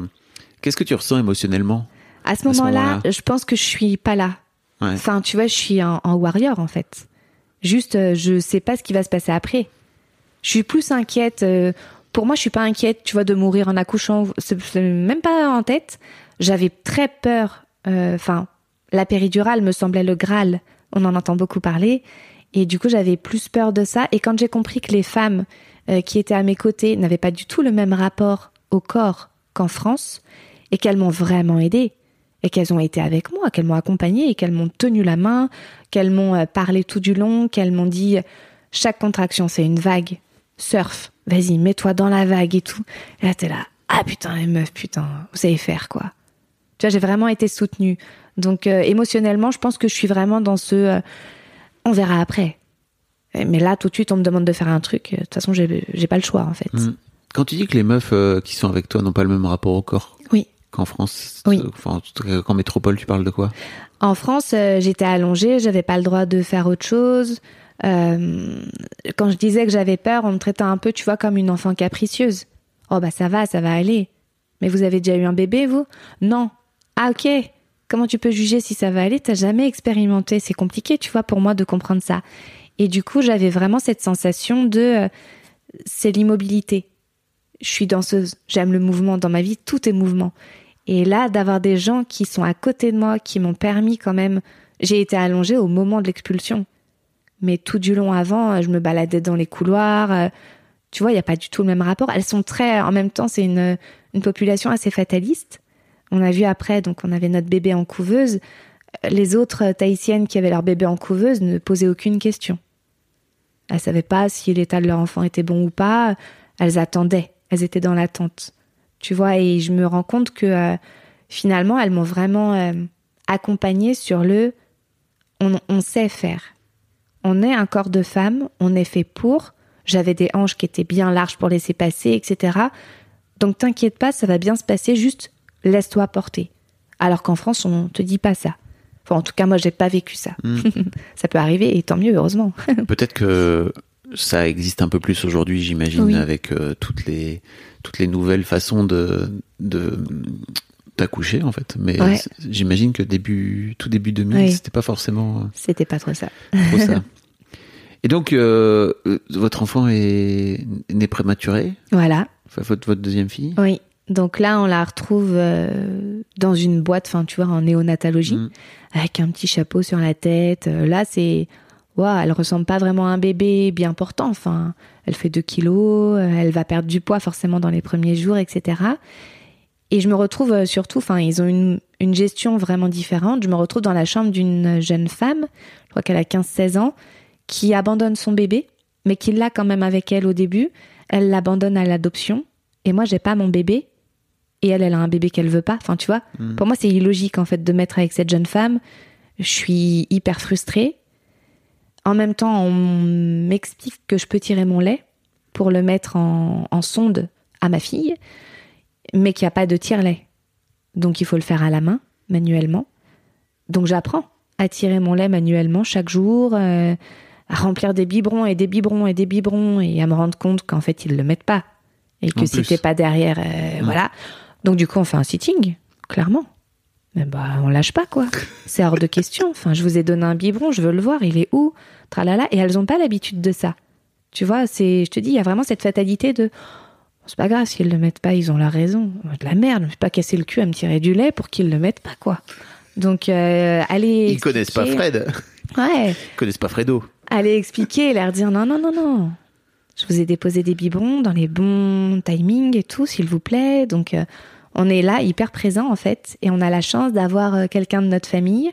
Speaker 3: Qu'est-ce que tu ressens émotionnellement
Speaker 1: À ce moment-là, je pense que je suis pas là.
Speaker 3: Ouais.
Speaker 1: Enfin, tu vois, je suis en, warrior en fait. Juste, euh, je sais pas ce qui va se passer après. Je suis plus inquiète. euh, pour moi, je suis pas inquiète, tu vois, de mourir en accouchant. C'est même pas en tête. J'avais très peur. euh, Enfin, la péridurale me semblait le Graal. On en entend beaucoup parler. Et du coup, j'avais plus peur de ça. Et quand j'ai compris que les femmes euh, qui étaient à mes côtés n'avaient pas du tout le même rapport au corps qu'en France, et qu'elles m'ont vraiment aidée, et qu'elles ont été avec moi, qu'elles m'ont accompagnée, et qu'elles m'ont tenu la main, qu'elles m'ont euh, parlé tout du long, qu'elles m'ont dit chaque contraction c'est une vague, surf, vas-y, mets-toi dans la vague et tout. Et là, t'es là, ah putain, les meufs, putain, vous savez faire quoi. Tu vois, j'ai vraiment été soutenue. Donc euh, émotionnellement, je pense que je suis vraiment dans ce euh, on verra après. Mais là, tout de suite, on me demande de faire un truc. De toute façon, j'ai pas le choix, en fait.
Speaker 3: Mm. Quand tu dis que les meufs euh, qui sont avec toi n'ont pas le même rapport au corps
Speaker 1: Oui.
Speaker 3: qu'en France,
Speaker 1: Oui.
Speaker 3: enfin, qu'en métropole, tu parles de quoi?
Speaker 1: En France, j'étais allongée, j'avais pas le droit de faire autre chose. Euh, quand je disais que j'avais peur, on me traitait un peu, tu vois, comme une enfant capricieuse. Oh bah ça va, ça va aller. Mais vous avez déjà eu un bébé, vous? Non. Ah ok. Comment tu peux juger si ça va aller? T'as jamais expérimenté. C'est compliqué, tu vois, pour moi de comprendre ça. Et du coup, j'avais vraiment cette sensation de euh, c'est l'immobilité. Je suis danseuse, j'aime le mouvement dans ma vie, tout est mouvement. Et là, d'avoir des gens qui sont à côté de moi, qui m'ont permis quand même, j'ai été allongée au moment de l'expulsion. Mais tout du long avant, je me baladais dans les couloirs. euh, Tu vois, il n'y a pas du tout le même rapport. Elles sont très, en même temps, c'est une population assez fataliste. On a vu après, donc on avait notre bébé en couveuse. Les autres tahitiennes qui avaient leur bébé en couveuse ne posaient aucune question. Elles savaient pas si l'état de leur enfant était bon ou pas. Elles attendaient. Elles étaient dans l'attente. Tu vois, et je me rends compte que euh, finalement, elles m'ont vraiment euh, accompagnée sur le on, on sait faire. On est un corps de femme, on est fait pour. J'avais des hanches qui étaient bien larges pour laisser passer, etc. Donc t'inquiète pas, ça va bien se passer, juste laisse-toi porter. Alors qu'en France, on te dit pas ça. Enfin, en tout cas, moi, j'ai pas vécu ça.
Speaker 3: Mm.
Speaker 1: ça peut arriver, et tant mieux, heureusement.
Speaker 3: Peut-être que ça existe un peu plus aujourd'hui, j'imagine,
Speaker 1: Oui.
Speaker 3: avec euh, toutes les toutes les nouvelles façons de de d'accoucher en fait. Mais
Speaker 1: Ouais.
Speaker 3: j'imagine que début tout début 2000,
Speaker 1: Oui.
Speaker 3: c'était pas forcément euh,
Speaker 1: C'était pas trop ça.
Speaker 3: trop ça. Et donc euh, euh, votre enfant est né prématuré,
Speaker 1: Voilà.
Speaker 3: enfin, votre votre deuxième fille?
Speaker 1: Oui. Donc là, on la retrouve euh, dans une boîte, enfin, tu vois, en néonatologie,
Speaker 3: Mm.
Speaker 1: avec un petit chapeau sur la tête. Euh, Là, c'est. Waouh, elle ressemble pas vraiment à un bébé bien portant. Enfin, elle fait 2 kilos, euh, elle va perdre du poids forcément dans les premiers jours, etc. Et je me retrouve surtout, enfin, ils ont une, une gestion vraiment différente. Je me retrouve dans la chambre d'une jeune femme, je crois qu'elle a 15-16 ans, qui abandonne son bébé, mais qui l'a quand même avec elle au début. Elle l'abandonne à l'adoption. Et moi, j'ai pas mon bébé. Et elle, elle a un bébé qu'elle veut pas. Enfin, tu vois,
Speaker 3: Mm.
Speaker 1: pour moi, c'est illogique, en fait, de mettre avec cette jeune femme. Je suis hyper frustrée. En même temps, on m'explique que je peux tirer mon lait pour le mettre en, en sonde à ma fille, mais qu'il n'y a pas de tire-lait. Donc, il faut le faire à la main, manuellement. Donc, j'apprends à tirer mon lait manuellement chaque jour, euh, à remplir des biberons et des biberons et des biberons et à me rendre compte qu'en fait, ils le mettent pas. Et que
Speaker 3: En
Speaker 1: si t'es pas derrière, euh,
Speaker 3: Mm.
Speaker 1: voilà. Donc, du coup, on fait un sitting, clairement. Mais bah, on lâche pas, quoi. C'est hors de question. Enfin, je vous ai donné un biberon, je veux le voir, il est où? Tralala. Et elles ont pas l'habitude de ça. Tu vois, c'est, je te dis, il y a vraiment cette fatalité de. C'est pas grave, s'ils le mettent pas, ils ont la raison. De la merde, je suis pas cassé le cul à me tirer du lait pour qu'ils le mettent pas, quoi. Donc, euh, allez.
Speaker 3: Ils connaissent pas
Speaker 1: expliquer-
Speaker 3: Fred,
Speaker 1: Ouais.
Speaker 3: ils connaissent pas Fredo.
Speaker 1: Allez expliquer leur dire non, non, non, non. Je vous ai déposé des biberons dans les bons timings et tout, s'il vous plaît. Donc, euh, on est là, hyper présent en fait. Et on a la chance d'avoir euh, quelqu'un de notre famille,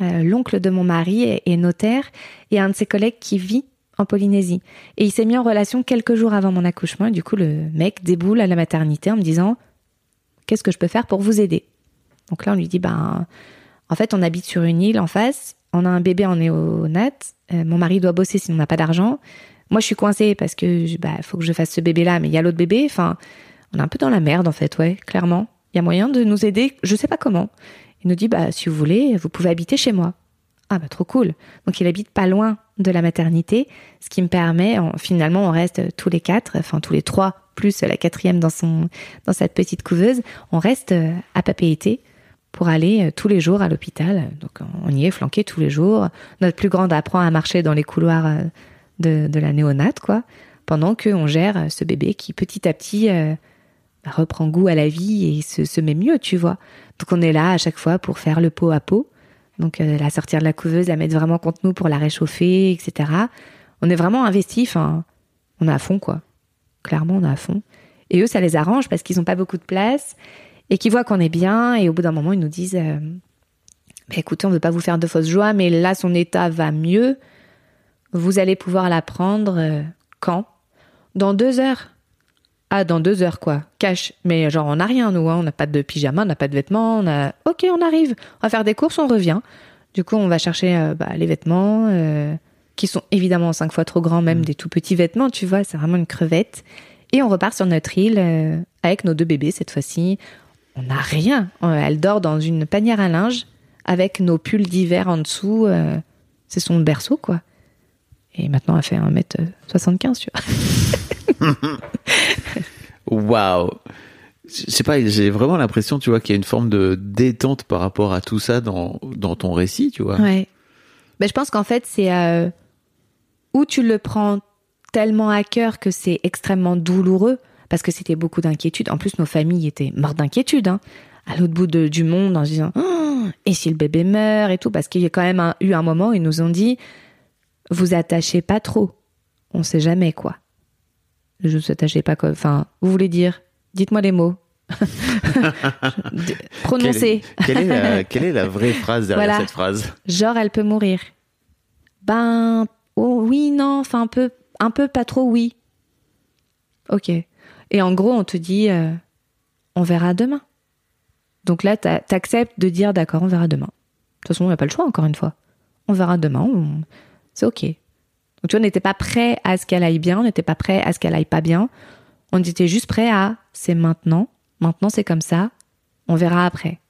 Speaker 1: euh, l'oncle de mon mari est, notaire, et un de ses collègues qui vit en Polynésie. Et il s'est mis en relation quelques jours avant mon accouchement. Du coup, le mec déboule à la maternité en me disant Qu'est-ce que je peux faire pour vous aider? Donc là, on lui dit Ben, en fait, on habite sur une île en face. On a un bébé en néonat. Mon mari doit bosser sinon on n'a pas d'argent. Moi, je suis coincée parce que bah, faut que je fasse ce bébé-là, mais il y a l'autre bébé. Enfin, on est un peu dans la merde en fait, ouais, clairement. Il y a moyen de nous aider, je sais pas comment. Il nous dit bah si vous voulez, vous pouvez habiter chez moi. Ah bah trop cool. Donc il habite pas loin de la maternité, ce qui me permet, en- finalement, on reste tous les quatre, enfin tous les trois, plus la quatrième dans son dans cette petite couveuse, on reste euh, à papeyetter pour aller euh, tous les jours à l'hôpital. Donc on y est flanqué tous les jours. Notre plus grande apprend à marcher dans les couloirs euh, de, la néonate, quoi, pendant qu'on gère ce bébé qui petit à petit euh, reprend goût à la vie et se, se met mieux, tu vois. Donc on est là à chaque fois pour faire le pot à pot. Donc euh, la sortir de la couveuse, la mettre vraiment contre nous pour la réchauffer, etc. On est vraiment investi, enfin, on est à fond, quoi. Clairement, on est à fond. Et eux, ça les arrange parce qu'ils n'ont pas beaucoup de place et qu'ils voient qu'on est bien. Et au bout d'un moment, ils nous disent euh, Bah, écoutez, on ne veut pas vous faire de fausses joies, mais là, son état va mieux. Vous allez pouvoir la prendre euh, quand? Dans deux heures. Ah, dans deux heures, quoi. Cash. Mais genre, on n'a rien, nous. hein. On n'a pas de pyjama, on n'a pas de vêtements. On a... Ok, on arrive. On va faire des courses, on revient. Du coup, on va chercher euh, bah, les vêtements, euh, qui sont évidemment cinq fois trop grands, même des tout petits vêtements, tu vois. C'est vraiment une crevette. Et on repart sur notre île euh, avec nos deux bébés cette fois-ci. On n'a rien. Elle dort dans une panière à linge avec nos pulls d'hiver en dessous. c'est son berceau, quoi. Et maintenant, elle fait 1m75, tu vois.
Speaker 3: Waouh Je sais pas, j'ai vraiment l'impression, tu vois, qu'il y a une forme de détente par rapport à tout ça dans, dans ton récit, tu vois.
Speaker 1: Ouais. Ben, je pense qu'en fait, c'est euh, où tu le prends tellement à cœur que c'est extrêmement douloureux parce que c'était beaucoup d'inquiétude. En plus, nos familles étaient mortes d'inquiétude, hein, à l'autre bout de- du monde, en se disant Oh, et si le bébé meurt et tout, parce qu'il y a quand même un- eu un moment où ils nous ont dit vous attachez pas trop, on sait jamais quoi. Je vous attachez pas quoi. Enfin, vous voulez dire Dites-moi les mots. Prononcez.
Speaker 3: Quelle est, la, quelle est la vraie phrase derrière
Speaker 1: Voilà.
Speaker 3: cette phrase?
Speaker 1: Genre, elle peut mourir. Ben, oh, oui, non, enfin, un peu, un peu, pas trop, oui. Ok. Et en gros, on te dit, euh, on verra demain. Donc là, t'a- t'acceptes de dire, d'accord, on verra demain. De toute façon, on n'a pas le choix, encore une fois. On verra demain, on- c'est ok. Donc tu vois, on n'était pas prêt à ce qu'elle aille bien, on n'était pas prêt à ce qu'elle aille pas bien. On était juste prêt à, c'est maintenant, maintenant c'est comme ça, on verra après.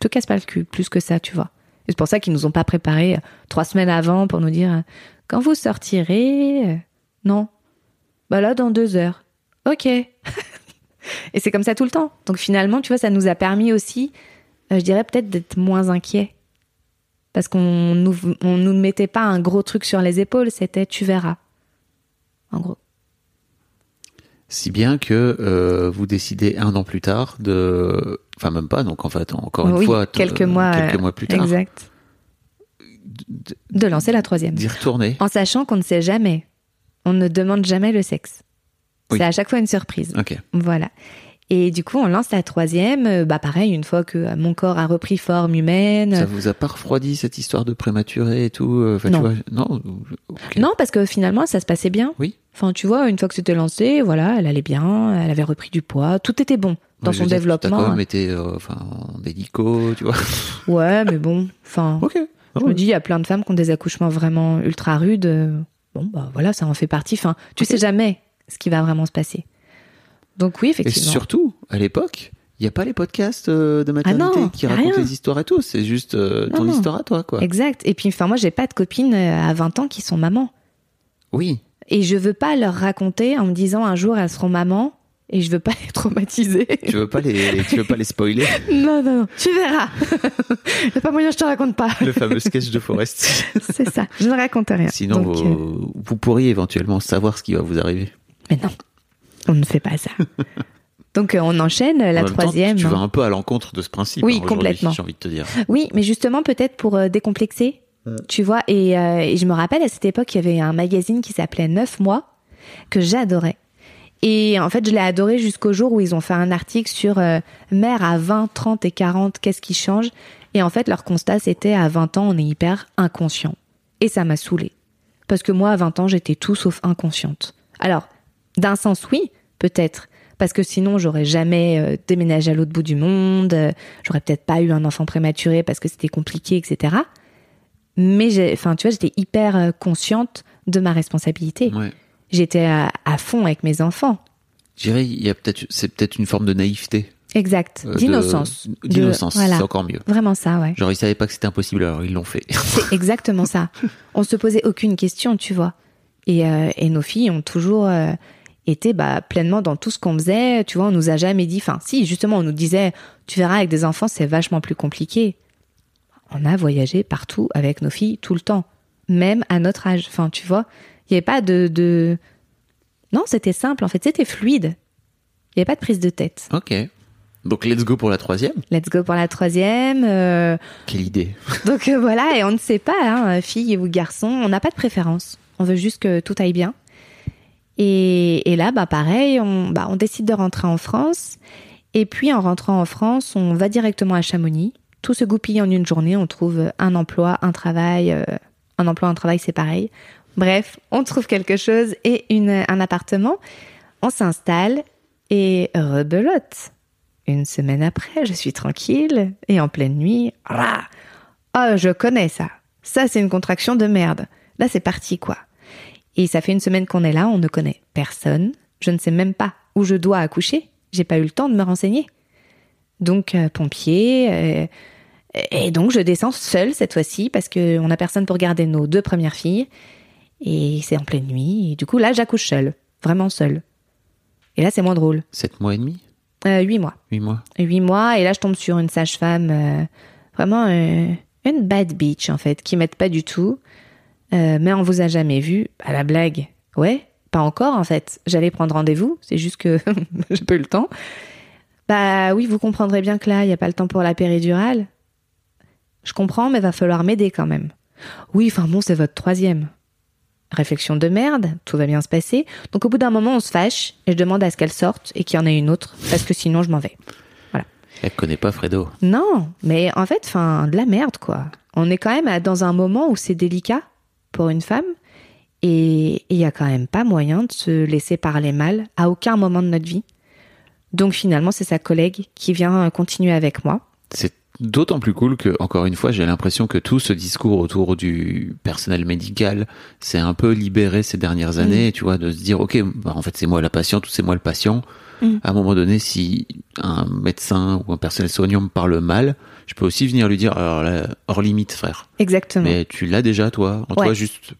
Speaker 1: Te casse pas le cul, plus que ça, tu vois. Et c'est pour ça qu'ils nous ont pas préparé euh, trois semaines avant pour nous dire euh, quand vous sortirez. euh, Non. Bah là, dans deux heures. Ok. Et c'est comme ça tout le temps. Donc finalement, tu vois, ça nous a permis aussi, je dirais peut-être d'être moins inquiets. Parce qu'on nous, on nous mettait pas un gros truc sur les épaules, c'était tu verras. En gros.
Speaker 3: Si bien que euh, vous décidez un an plus tard de... Enfin, même pas, donc en fait, encore une
Speaker 1: oui,
Speaker 3: fois...
Speaker 1: quelques mois,
Speaker 3: quelques mois plus tard,
Speaker 1: Exact. De lancer la troisième.
Speaker 3: d'y retourner.
Speaker 1: En sachant qu'on ne sait jamais. On ne demande jamais le sexe.
Speaker 3: Oui.
Speaker 1: C'est à chaque fois une surprise.
Speaker 3: Ok.
Speaker 1: Voilà. Et du coup, on lance la troisième. euh, Bah pareil, une fois que euh, mon corps a repris forme humaine.
Speaker 3: Ça vous a pas refroidi cette histoire de prématuré et tout euh, tu
Speaker 1: Non.
Speaker 3: vois, Non.
Speaker 1: Non, parce que finalement, ça se passait bien.
Speaker 3: Oui.
Speaker 1: Enfin, tu vois, une fois que c'était lancé, voilà, elle allait bien, elle avait repris du poids, tout était bon dans
Speaker 3: Ouais,
Speaker 1: son
Speaker 3: dire, T'as
Speaker 1: développement.
Speaker 3: quand même été euh, enfin, en tu vois.
Speaker 1: Ouais, mais bon, enfin,
Speaker 3: ok.
Speaker 1: je me dis, il y a plein de femmes qui ont des accouchements vraiment ultra rudes. Bon, bah voilà, ça en fait partie. Enfin, tu sais jamais ce qui va vraiment se passer. Donc oui,
Speaker 3: Et
Speaker 1: effectivement.
Speaker 3: surtout, à l'époque, il n'y a pas les podcasts euh, de maternité
Speaker 1: Ah non,
Speaker 3: qui racontent les histoires et tout. C'est juste euh,
Speaker 1: Non,
Speaker 3: ton
Speaker 1: non.
Speaker 3: histoire à toi, quoi.
Speaker 1: Exact. Et puis, enfin, moi, j'ai pas de copines euh, à 20 ans qui sont mamans.
Speaker 3: Oui.
Speaker 1: Et je veux pas leur raconter en me disant un jour elles seront mamans et je veux pas les traumatiser.
Speaker 3: Tu veux pas les, tu veux pas les spoiler
Speaker 1: non, non, non, tu verras. y a pas moyen, je te raconte pas.
Speaker 3: Le fameux sketch de Forest.
Speaker 1: C'est ça, je ne raconte rien.
Speaker 3: Sinon,
Speaker 1: Donc, euh,
Speaker 3: vous, vous pourriez éventuellement savoir ce qui va vous arriver.
Speaker 1: Mais non, on ne fait pas ça. Donc euh, on enchaîne
Speaker 3: En
Speaker 1: la
Speaker 3: temps,
Speaker 1: troisième.
Speaker 3: tu vas un peu à l'encontre de ce principe.
Speaker 1: Oui,
Speaker 3: hein,
Speaker 1: complètement.
Speaker 3: J'ai envie de te dire.
Speaker 1: Oui, mais justement peut-être pour euh, décomplexer, tu vois. Et, euh, et je me rappelle à cette époque, il y avait un magazine qui s'appelait 9 mois que j'adorais. Et en fait, je l'ai adoré jusqu'au jour où ils ont fait un article sur euh, mère à 20, 30 et 40, qu'est-ce qui change? Et en fait, leur constat, c'était à 20 ans, on est hyper inconscient. Et ça m'a saoulée. Parce que moi, à 20 ans, j'étais tout sauf inconsciente. Alors, d'un sens, oui, peut-être. Parce que sinon, j'aurais jamais euh, déménagé à l'autre bout du monde, euh, j'aurais peut-être pas eu un enfant prématuré parce que c'était compliqué, etc. Mais, enfin, tu vois, j'étais hyper euh, consciente de ma responsabilité.
Speaker 3: Ouais.
Speaker 1: J'étais à, à fond avec mes enfants.
Speaker 3: Je dirais, il y a peut-être, c'est peut-être une forme de naïveté.
Speaker 1: Exact.
Speaker 3: euh,
Speaker 1: D'innocence.
Speaker 3: D'innocence,
Speaker 1: voilà.
Speaker 3: c'est encore mieux.
Speaker 1: Vraiment ça, ouais.
Speaker 3: Genre, ils savaient pas que c'était impossible, alors ils l'ont fait.
Speaker 1: C'est exactement ça. On se posait aucune question, tu vois. Et, euh, et nos filles ont toujours euh, été bah, pleinement dans tout ce qu'on faisait. Tu vois, on nous a jamais dit. Enfin, si, justement, on nous disait, tu verras, avec des enfants, c'est vachement plus compliqué. On a voyagé partout avec nos filles tout le temps, même à notre âge. Enfin, tu vois, il n'y avait pas de, de... Non, c'était simple. En fait, c'était fluide. Il n'y avait pas de prise de tête.
Speaker 3: ok. Donc, let's go pour la troisième.
Speaker 1: Let's go pour la troisième. euh,
Speaker 3: Quelle idée.
Speaker 1: donc euh, voilà, et on ne sait pas, hein, fille ou garçon, on n'a pas de préférence. On veut juste que tout aille bien. Et, là, bah pareil, on, bah, on décide de rentrer en France. Et puis en rentrant en France, on va directement à Chamonix. Tout se goupille en une journée. On trouve un emploi, un travail. euh, un emploi, un travail, c'est pareil. Bref, on trouve quelque chose et une, un appartement. On s'installe et rebelote. Une semaine après, je suis tranquille et en pleine nuit, ah, je connais ça. Ça, c'est une contraction de merde. Là, c'est parti, quoi. Et ça fait une semaine qu'on est là, on ne connaît personne. Je ne sais même pas où je dois accoucher. J'ai pas eu le temps de me renseigner. Donc, euh, pompier. euh, et donc, je descends seule cette fois-ci parce qu'on n'a personne pour garder nos deux premières filles. Et c'est en pleine nuit. Et du coup, là, j'accouche seule. Vraiment seule. Et là, c'est moins drôle.
Speaker 3: Sept mois et demi?
Speaker 1: Euh, huit mois.
Speaker 3: Huit mois
Speaker 1: Huit mois, et là je tombe sur une sage-femme, vraiment une bad bitch en fait, qui m'aide pas du tout. Euh, mais on vous a jamais vu à la blague. Ouais, pas encore en fait. J'allais prendre rendez-vous, c'est juste que j'ai pas eu le temps. Bah oui, vous comprendrez bien que là, il n'y a pas le temps pour la péridurale. Je comprends, mais va falloir m'aider quand même. Oui, enfin bon, c'est votre troisième. Réflexion de merde, tout va bien se passer. Donc au bout d'un moment, on se fâche et je demande à ce qu'elle sorte et qu'il y en ait une autre, parce que sinon je m'en vais.
Speaker 3: Elle connaît pas Fredo.
Speaker 1: Non, mais en fait, enfin, de la merde, quoi. On est quand même dans un moment où c'est délicat pour une femme et il y a quand même pas moyen de se laisser parler mal à aucun moment de notre vie. Donc finalement, c'est sa collègue qui vient continuer avec moi.
Speaker 3: D'autant plus cool que, encore une fois, j'ai l'impression que tout ce discours autour du personnel médical s'est un peu libéré ces dernières années, tu vois, de se dire, ok, bah, en fait, c'est moi la patiente ou c'est moi le patient.
Speaker 1: Mm.
Speaker 3: À un moment donné, si un médecin ou un personnel soignant me parle mal, je peux aussi venir lui dire, alors là, hors limite, frère.
Speaker 1: Exactement.
Speaker 3: Mais tu l'as déjà, toi, en
Speaker 1: Ouais.
Speaker 3: toi, juste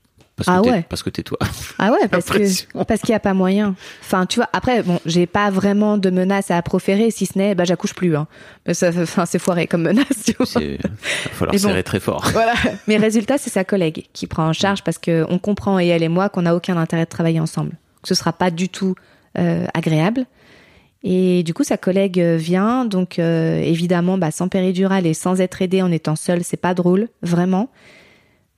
Speaker 3: parce que
Speaker 1: Ah
Speaker 3: t'es-
Speaker 1: ouais.
Speaker 3: parce que t'es toi.
Speaker 1: Ah ouais, parce que parce qu'il y a pas moyen. Enfin, tu vois. Après, bon, j'ai pas vraiment de menace à proférer, si ce n'est, bah, j'accouche plus. Hein. Mais ça, enfin, c'est foiré comme menace. Tu vois.
Speaker 3: C'est- va falloir
Speaker 1: bon.
Speaker 3: serrer très fort.
Speaker 1: Voilà. Mais résultat, c'est sa collègue qui prend en charge parce que on comprend et elle et moi qu'on n'a aucun intérêt de travailler ensemble. Que ce sera pas du tout euh, agréable. Et du coup, sa collègue euh, vient, donc euh, évidemment, bah, sans péridurale et sans être aidée en étant seule, c'est pas drôle, vraiment.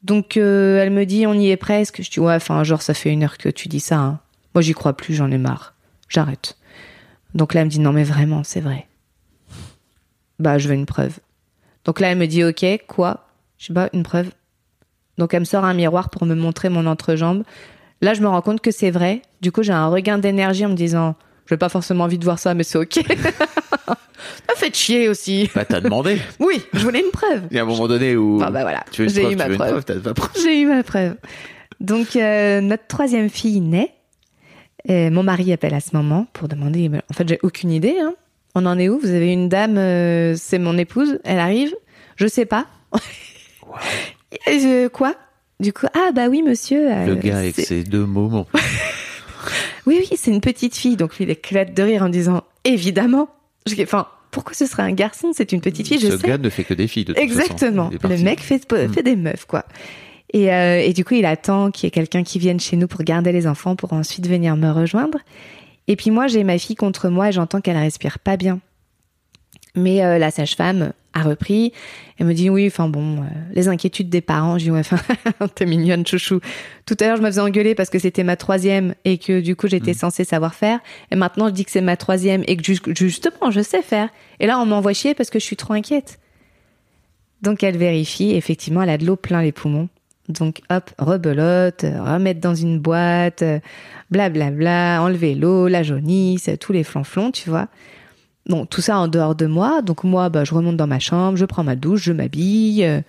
Speaker 1: Donc euh, elle me dit, on y est presque. Je dis ouais, enfin genre ça fait une heure que tu dis ça. hein. Moi j'y crois plus, j'en ai marre. J'arrête. Donc là elle me dit non mais vraiment, c'est vrai. Bah je veux une preuve. Donc là elle me dit ok, quoi? Je sais pas, une preuve. Donc elle me sort un miroir pour me montrer mon entrejambe. Là je me rends compte que c'est vrai. Du coup j'ai un regain d'énergie en me disant, j'ai pas forcément envie de voir ça, mais c'est ok. ça fait chier aussi.
Speaker 3: Bah, t'as demandé.
Speaker 1: Oui, je voulais une preuve.
Speaker 3: Il y a un moment donné où
Speaker 1: Enfin, bah voilà,
Speaker 3: tu veux une
Speaker 1: j'ai
Speaker 3: preuve,
Speaker 1: eu
Speaker 3: tu
Speaker 1: ma
Speaker 3: veux une
Speaker 1: preuve.
Speaker 3: preuve, t'as pas preuve.
Speaker 1: J'ai eu ma preuve. Donc, euh, notre troisième fille naît. Euh, mon mari appelle à ce moment pour demander. En fait, j'ai aucune idée. hein. On en est où? Vous avez une dame, euh, c'est mon épouse, elle arrive. Je sais pas. Je- quoi? Du coup, ah bah oui, monsieur. euh,
Speaker 3: Le gars avec
Speaker 1: c'est-
Speaker 3: ses deux mômes.
Speaker 1: Oui, oui, c'est une petite fille. Donc lui, il éclate de rire en disant évidemment. Enfin, pourquoi ce serait un garçon? C'est une petite fille, je
Speaker 3: Ce
Speaker 1: sais.
Speaker 3: gars ne fait que des filles, de toute
Speaker 1: Exactement.
Speaker 3: façon.
Speaker 1: Le mec fait,
Speaker 3: Mm.
Speaker 1: fait des meufs, quoi. Et, euh, et du coup, il attend qu'il y ait quelqu'un qui vienne chez nous pour garder les enfants pour ensuite venir me rejoindre. Et puis moi, j'ai ma fille contre moi et j'entends qu'elle respire pas bien. Mais euh, la sage-femme a repris. Elle me dit oui, enfin bon, euh, les inquiétudes des parents. Je dis ouais, enfin, t'es mignonne, chouchou. Tout à l'heure, je me faisais engueuler parce que c'était ma troisième et que du coup, j'étais censée savoir faire. Et maintenant, je dis que c'est ma troisième et que ju- justement, je sais faire. Et là, on m'envoie chier parce que je suis trop inquiète. Donc elle vérifie, effectivement, elle a de l'eau plein les poumons. Donc hop, rebelote, remettre dans une boîte, euh, blablabla, enlever l'eau, la jaunisse, tous les flanflons, tu vois. Bon, tout ça en dehors de moi. Donc moi, bah, je remonte dans ma chambre, je prends ma douche, je m'habille. euh,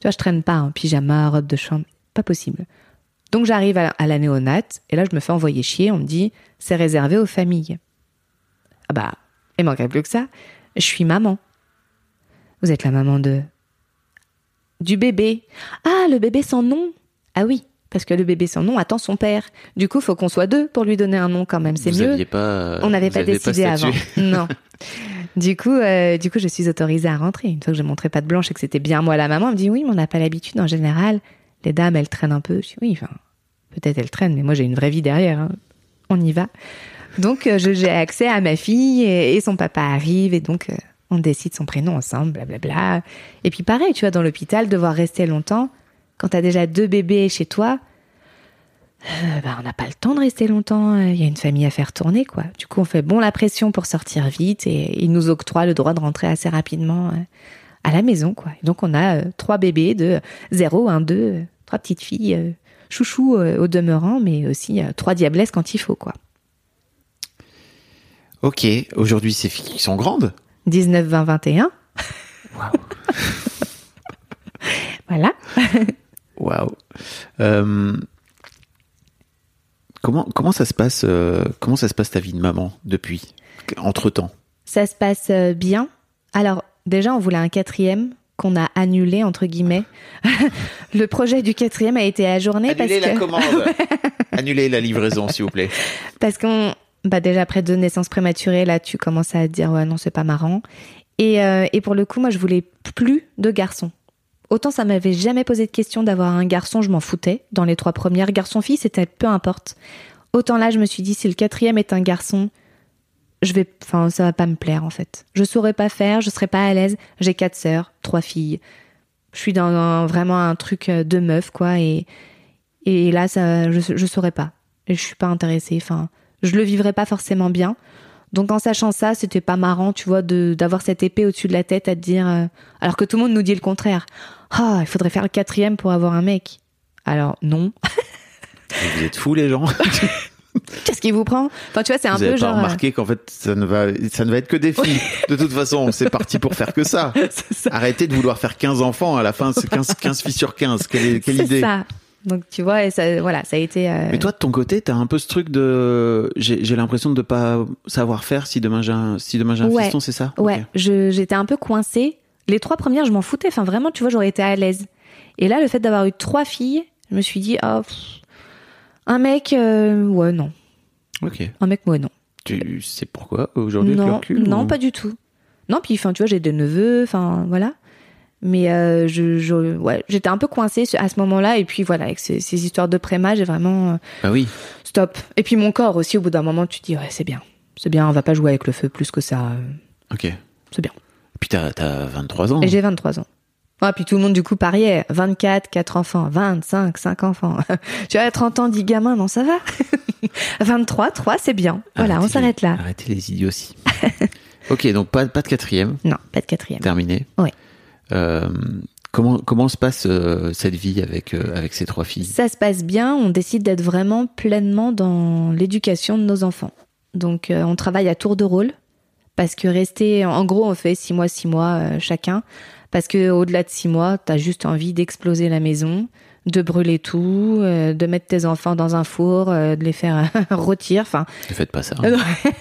Speaker 1: tu vois, je traîne pas en pyjama, robe de chambre. Pas possible. Donc j'arrive à, la néonate et là, je me fais envoyer chier. On me dit, c'est réservé aux familles. Ah bah, Il manquerait plus que ça. Je suis maman. Vous êtes la maman de. Du bébé. Ah, le bébé sans nom. Ah oui, parce que le bébé sans nom attend son père. Du coup, faut qu'on soit deux pour lui donner un nom quand même. C'est mieux.
Speaker 3: pas.
Speaker 1: On n'avait pas décidé avant. Non. Du coup, euh, du coup, je suis autorisée à rentrer. Une fois que j'ai montré pas de blanche et que c'était bien moi la maman, elle me dit oui, mais on n'a pas l'habitude en général. Les dames, elles traînent un peu. Je dis oui, enfin, peut-être elles traînent, mais moi j'ai une vraie vie derrière. hein. On y va. Donc euh, je- j'ai accès à ma fille et, et son papa arrive et donc euh, on décide son prénom ensemble, blablabla. Et puis pareil, tu vois, dans l'hôpital, devoir rester longtemps quand t'as déjà deux bébés chez toi. euh, bah, on n'a pas le temps de rester longtemps. Il y a une famille à faire tourner, quoi. Du coup, on fait bon la pression pour sortir vite et il nous octroie le droit de rentrer assez rapidement euh, à la maison, quoi. Et donc, on a euh, trois bébés de 0, 1, 2, euh, trois petites filles, euh, chouchou euh, au demeurant, mais aussi euh, trois diablesses quand il faut, quoi.
Speaker 3: Ok, aujourd'hui, ces filles qui sont grandes.
Speaker 1: 19, 20, 21. voilà.
Speaker 3: Waouh. Euh, comment comment ça se passe euh, Comment ça se passe ta vie de maman depuis entre temps
Speaker 1: Ça se passe euh, bien. Alors, déjà, on voulait un quatrième qu'on a annulé, entre guillemets. le projet du quatrième a été ajourné parce
Speaker 3: Annulez la
Speaker 1: que...
Speaker 3: commande. Annulez la livraison, s'il vous plaît.
Speaker 1: Parce qu'on, bah déjà après deux naissances prématurées, là, tu commences à te dire ouais non c'est pas marrant. Et, euh, et pour le coup, moi, je voulais plus de garçons. Autant ça m'avait jamais posé de question d'avoir un garçon, je m'en foutais. Dans les trois premières, garçon-fille, c'était peu importe. Autant là, je me suis dit si le quatrième est un garçon, je vais, enfin, ça va pas me plaire en fait. Je saurais pas faire, je serais pas à l'aise. J'ai quatre sœurs, trois filles. Je suis dans un- vraiment un truc euh, de meuf quoi et et là ça, je je saurais pas. Je suis pas intéressée. Enfin, je le vivrais pas forcément bien. Donc en sachant ça, c'était pas marrant, tu vois, d'avoir cette épée au-dessus de la tête à te dire, euh, alors que tout le monde nous dit le contraire. Ah, il faudrait faire le quatrième pour avoir un mec. Alors non.
Speaker 3: Vous êtes fous, les gens.
Speaker 1: Qu'est-ce qui vous prend? Enfin, tu vois, c'est un
Speaker 3: vous
Speaker 1: peu
Speaker 3: avez pas
Speaker 1: genre. euh,
Speaker 3: remarqué qu'en fait, ça ne va, ça ne va être que des filles. De toute façon, c'est parti pour faire que ça. Arrêtez de vouloir faire 15 enfants. À la fin, c'est 15, 15 filles sur 15. Quelle, idée?
Speaker 1: ça. Donc tu vois, et ça, voilà, ça a été. euh,
Speaker 3: Mais toi, de ton côté, t'as un peu ce truc de, j'ai l'impression de pas savoir faire si demain j'ai un, si demain j'ai un
Speaker 1: Ouais.
Speaker 3: fiston, c'est ça?
Speaker 1: Ouais, j'étais un peu coincée. Les trois premières, je m'en foutais. Enfin, vraiment, tu vois, j'aurais été à l'aise. Et là, le fait d'avoir eu trois filles, je me suis dit, oh, pff, un mec, euh, ouais, non.
Speaker 3: Ok.
Speaker 1: Un mec, ouais, non.
Speaker 3: Tu sais pourquoi aujourd'hui
Speaker 1: non,
Speaker 3: recul
Speaker 1: non,
Speaker 3: ou-
Speaker 1: pas du tout. Non, puis, enfin, tu vois, j'ai des neveux, enfin, voilà. Mais euh, je, je- ouais, j'étais un peu coincée à ce moment-là. Et puis, voilà, avec ces, ces histoires de préma, j'ai vraiment
Speaker 3: Bah oui.
Speaker 1: stop. Et puis, mon corps aussi, au bout d'un moment, tu te dis, ouais, c'est bien. C'est bien, on va pas jouer avec le feu plus que ça.
Speaker 3: Ok.
Speaker 1: C'est bien.
Speaker 3: Puis t'as, t'as 23 ans.
Speaker 1: Et j'ai 23 ans. Ah, puis tout le monde, du coup, pariait. 24, 4 enfants. 25, 5 enfants. tu vois, 30 ans, 10 gamins, non, ça va? 23, 3, c'est bien. Voilà,
Speaker 3: Arrêtez
Speaker 1: on s'arrête
Speaker 3: les-
Speaker 1: là.
Speaker 3: Arrêtez les idioties. ok, donc pas, pas de quatrième,
Speaker 1: Non, pas de quatrième.
Speaker 3: terminé.
Speaker 1: Ouais.
Speaker 3: Euh, comment, comment se passe euh, cette vie avec, euh, avec ces trois filles?
Speaker 1: Ça se passe bien. On décide d'être vraiment pleinement dans l'éducation de nos enfants. Donc, euh, on travaille à tour de rôle. Parce que rester, en gros, on fait 6 mois, 6 mois chacun. Parce que au-delà de 6 mois, t'as juste envie d'exploser la maison, de brûler tout, de mettre tes enfants dans un four, de les faire rôtir. Enfin,
Speaker 3: Ne faites pas ça. hein.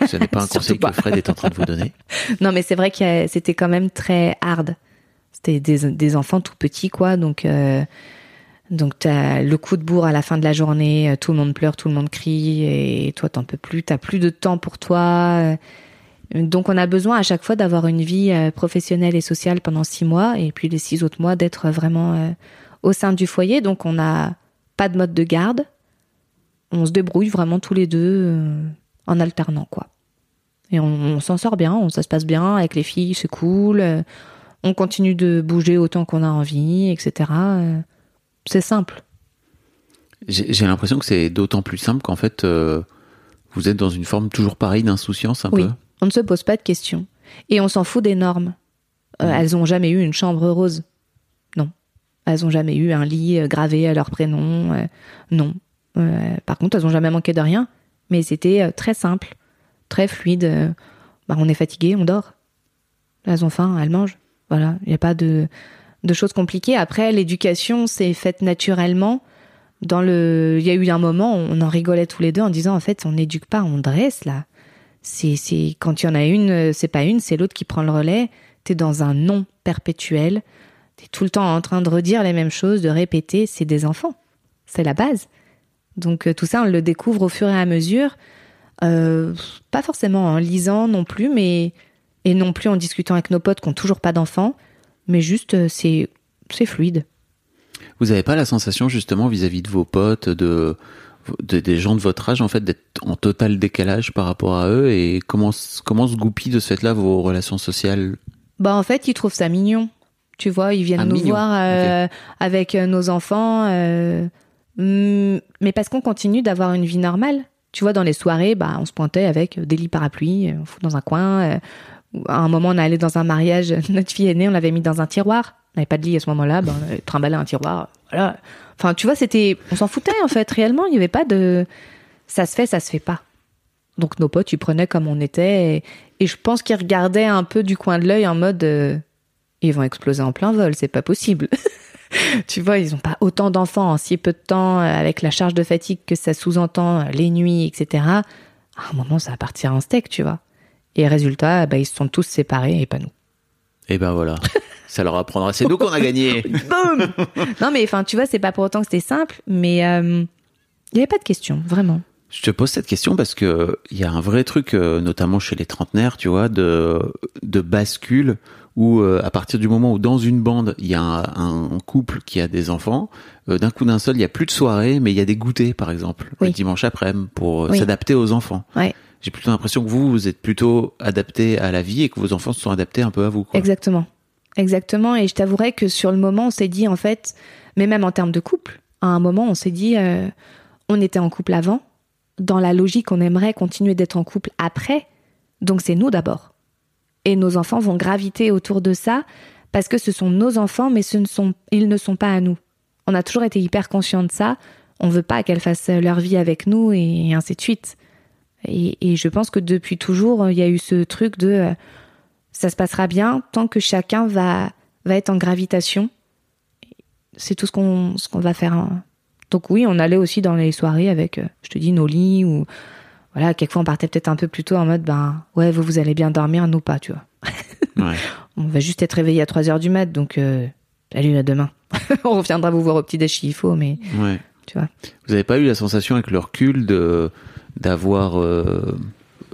Speaker 3: Ce n'est pas un conseil
Speaker 1: pas.
Speaker 3: que Fred est en train de vous donner.
Speaker 1: Non, mais c'est vrai que c'était quand même très hard. C'était des, enfants tout petits, quoi. Donc, euh, donc t'as le coup de bourre à la fin de la journée. euh, Tout le monde pleure, tout le monde crie, et toi t'en peux plus. T'as plus de temps pour toi. euh. Donc, on a besoin à chaque fois d'avoir une vie professionnelle et sociale pendant six mois, et puis les six autres mois d'être vraiment au sein du foyer. Donc, on n'a pas de mode de garde. On se débrouille vraiment tous les deux en alternant, quoi. Et on, s'en sort bien, on, ça se passe bien avec les filles, c'est cool. On continue de bouger autant qu'on a envie, etc. euh, c'est simple.
Speaker 3: J'ai l'impression que c'est d'autant plus simple qu'en fait, euh, vous êtes dans une forme toujours pareille d'insouciance un
Speaker 1: Oui.
Speaker 3: peu.
Speaker 1: On ne se pose pas de questions. Et on s'en fout des normes. Euh,
Speaker 3: Mhm.
Speaker 1: Elles ont jamais eu une chambre rose. Non. Elles ont jamais eu un lit gravé à leur prénom. euh, non. Par contre, elles ont jamais manqué de rien. Mais c'était très simple, très fluide. bah, on est fatigué, on dort. Elles ont faim, elles mangent. Voilà. Il n'y a pas de, de choses compliquées. Après, l'éducation, c'est faite naturellement. Dans le, il y a eu un moment, on en rigolait tous les deux en disant, en fait, on n'éduque pas, on dresse là. C'est, c'est quand il y en a une, c'est pas une, c'est l'autre qui prend le relais. T'es dans un non perpétuel. T'es tout le temps en train de redire les mêmes choses, de répéter. C'est des enfants. C'est la base. Donc euh, tout ça, on le découvre au fur et à mesure. Euh, pas forcément en lisant non plus, mais et non plus en discutant avec nos potes qui ont toujours pas d'enfants, mais juste euh, c'est c'est fluide.
Speaker 3: Vous n'avez pas la sensation justement vis-à-vis de vos potes, de, de- des gens de votre âge en fait, d'être en total décalage par rapport à eux? Et comment comment se goupillent de ce fait-là vos relations sociales?
Speaker 1: Bah en fait, ils trouvent ça mignon. Tu vois, ils viennent
Speaker 3: Ah,
Speaker 1: nous
Speaker 3: mignon.
Speaker 1: voir euh, avec euh, nos enfants, euh, mm, mais parce qu'on continue d'avoir une vie normale. Tu vois, dans les soirées, bah on se pointait avec des lits parapluies, on fout dans un coin. euh, à un moment, on est allé dans un mariage, notre fille aînée, on l'avait mis dans un tiroir. On n'avait pas de lit à ce moment-là, bah, on avait un tiroir. Voilà. Enfin, tu vois, c'était, on s'en foutait en fait. Réellement, il n'y avait pas de, ça se fait, ça se fait pas. Donc nos potes, ils prenaient comme on était, et, je pense qu'ils regardaient un peu du coin de l'œil en mode, euh, ils vont exploser en plein vol, c'est pas possible. tu vois, ils ont pas autant d'enfants en si peu de temps, avec la charge de fatigue que ça sous-entend, les nuits, etc. À un moment, ça va partir en steak, tu vois. Et résultat, bah, ils se sont tous séparés et pas nous.
Speaker 3: Et ben voilà, ça leur apprendra. C'est nous qu'on a gagné.
Speaker 1: Boum Non, mais enfin, tu vois, c'est pas pour autant que c'était simple, mais euh, il y avait pas de question, vraiment.
Speaker 3: Je te pose cette question parce que il y a un vrai truc, euh, notamment chez les trentenaires, tu vois, de, de bascule où euh, à partir du moment où dans une bande il y a un, un couple qui a des enfants, euh, d'un coup d'un seul il y a plus de soirée, mais il y a des goûters par exemple
Speaker 1: Oui.
Speaker 3: le dimanche après-midi pour euh,
Speaker 1: Oui.
Speaker 3: s'adapter aux enfants.
Speaker 1: Ouais.
Speaker 3: J'ai plutôt l'impression que vous vous êtes plutôt adapté à la vie et que vos enfants se sont adaptés un peu à vous.
Speaker 1: Exactement. Exactement. Et je t'avouerai que sur le moment, on s'est dit, en fait, mais même en termes de couple, à un moment, on s'est dit, euh, on était en couple avant. Dans la logique, on aimerait continuer d'être en couple après. Donc c'est nous d'abord. Et nos enfants vont graviter autour de ça parce que ce sont nos enfants, mais ne ils ne sont pas à nous. On a toujours été hyper conscients de ça. On veut pas qu'elles fassent leur vie avec nous et ainsi de suite. Et, et je pense que depuis toujours, il y a eu ce truc de euh, ça se passera bien tant que chacun va, va être en gravitation. C'est tout ce qu'on ce qu'on va faire. hein. Donc oui, on allait aussi dans les soirées avec, euh, je te dis, nos lits ou voilà, quelquefois on partait peut-être un peu plus tôt en mode ben ouais, vous vous allez bien dormir, nous pas, tu vois.
Speaker 3: Ouais.
Speaker 1: On va juste être réveillé à 3 heures du mat, donc euh, salut à demain. on reviendra vous voir au petit déj s'il faut, mais
Speaker 3: Ouais.
Speaker 1: tu vois.
Speaker 3: Vous n'avez pas eu la sensation avec le recul de d'avoir euh,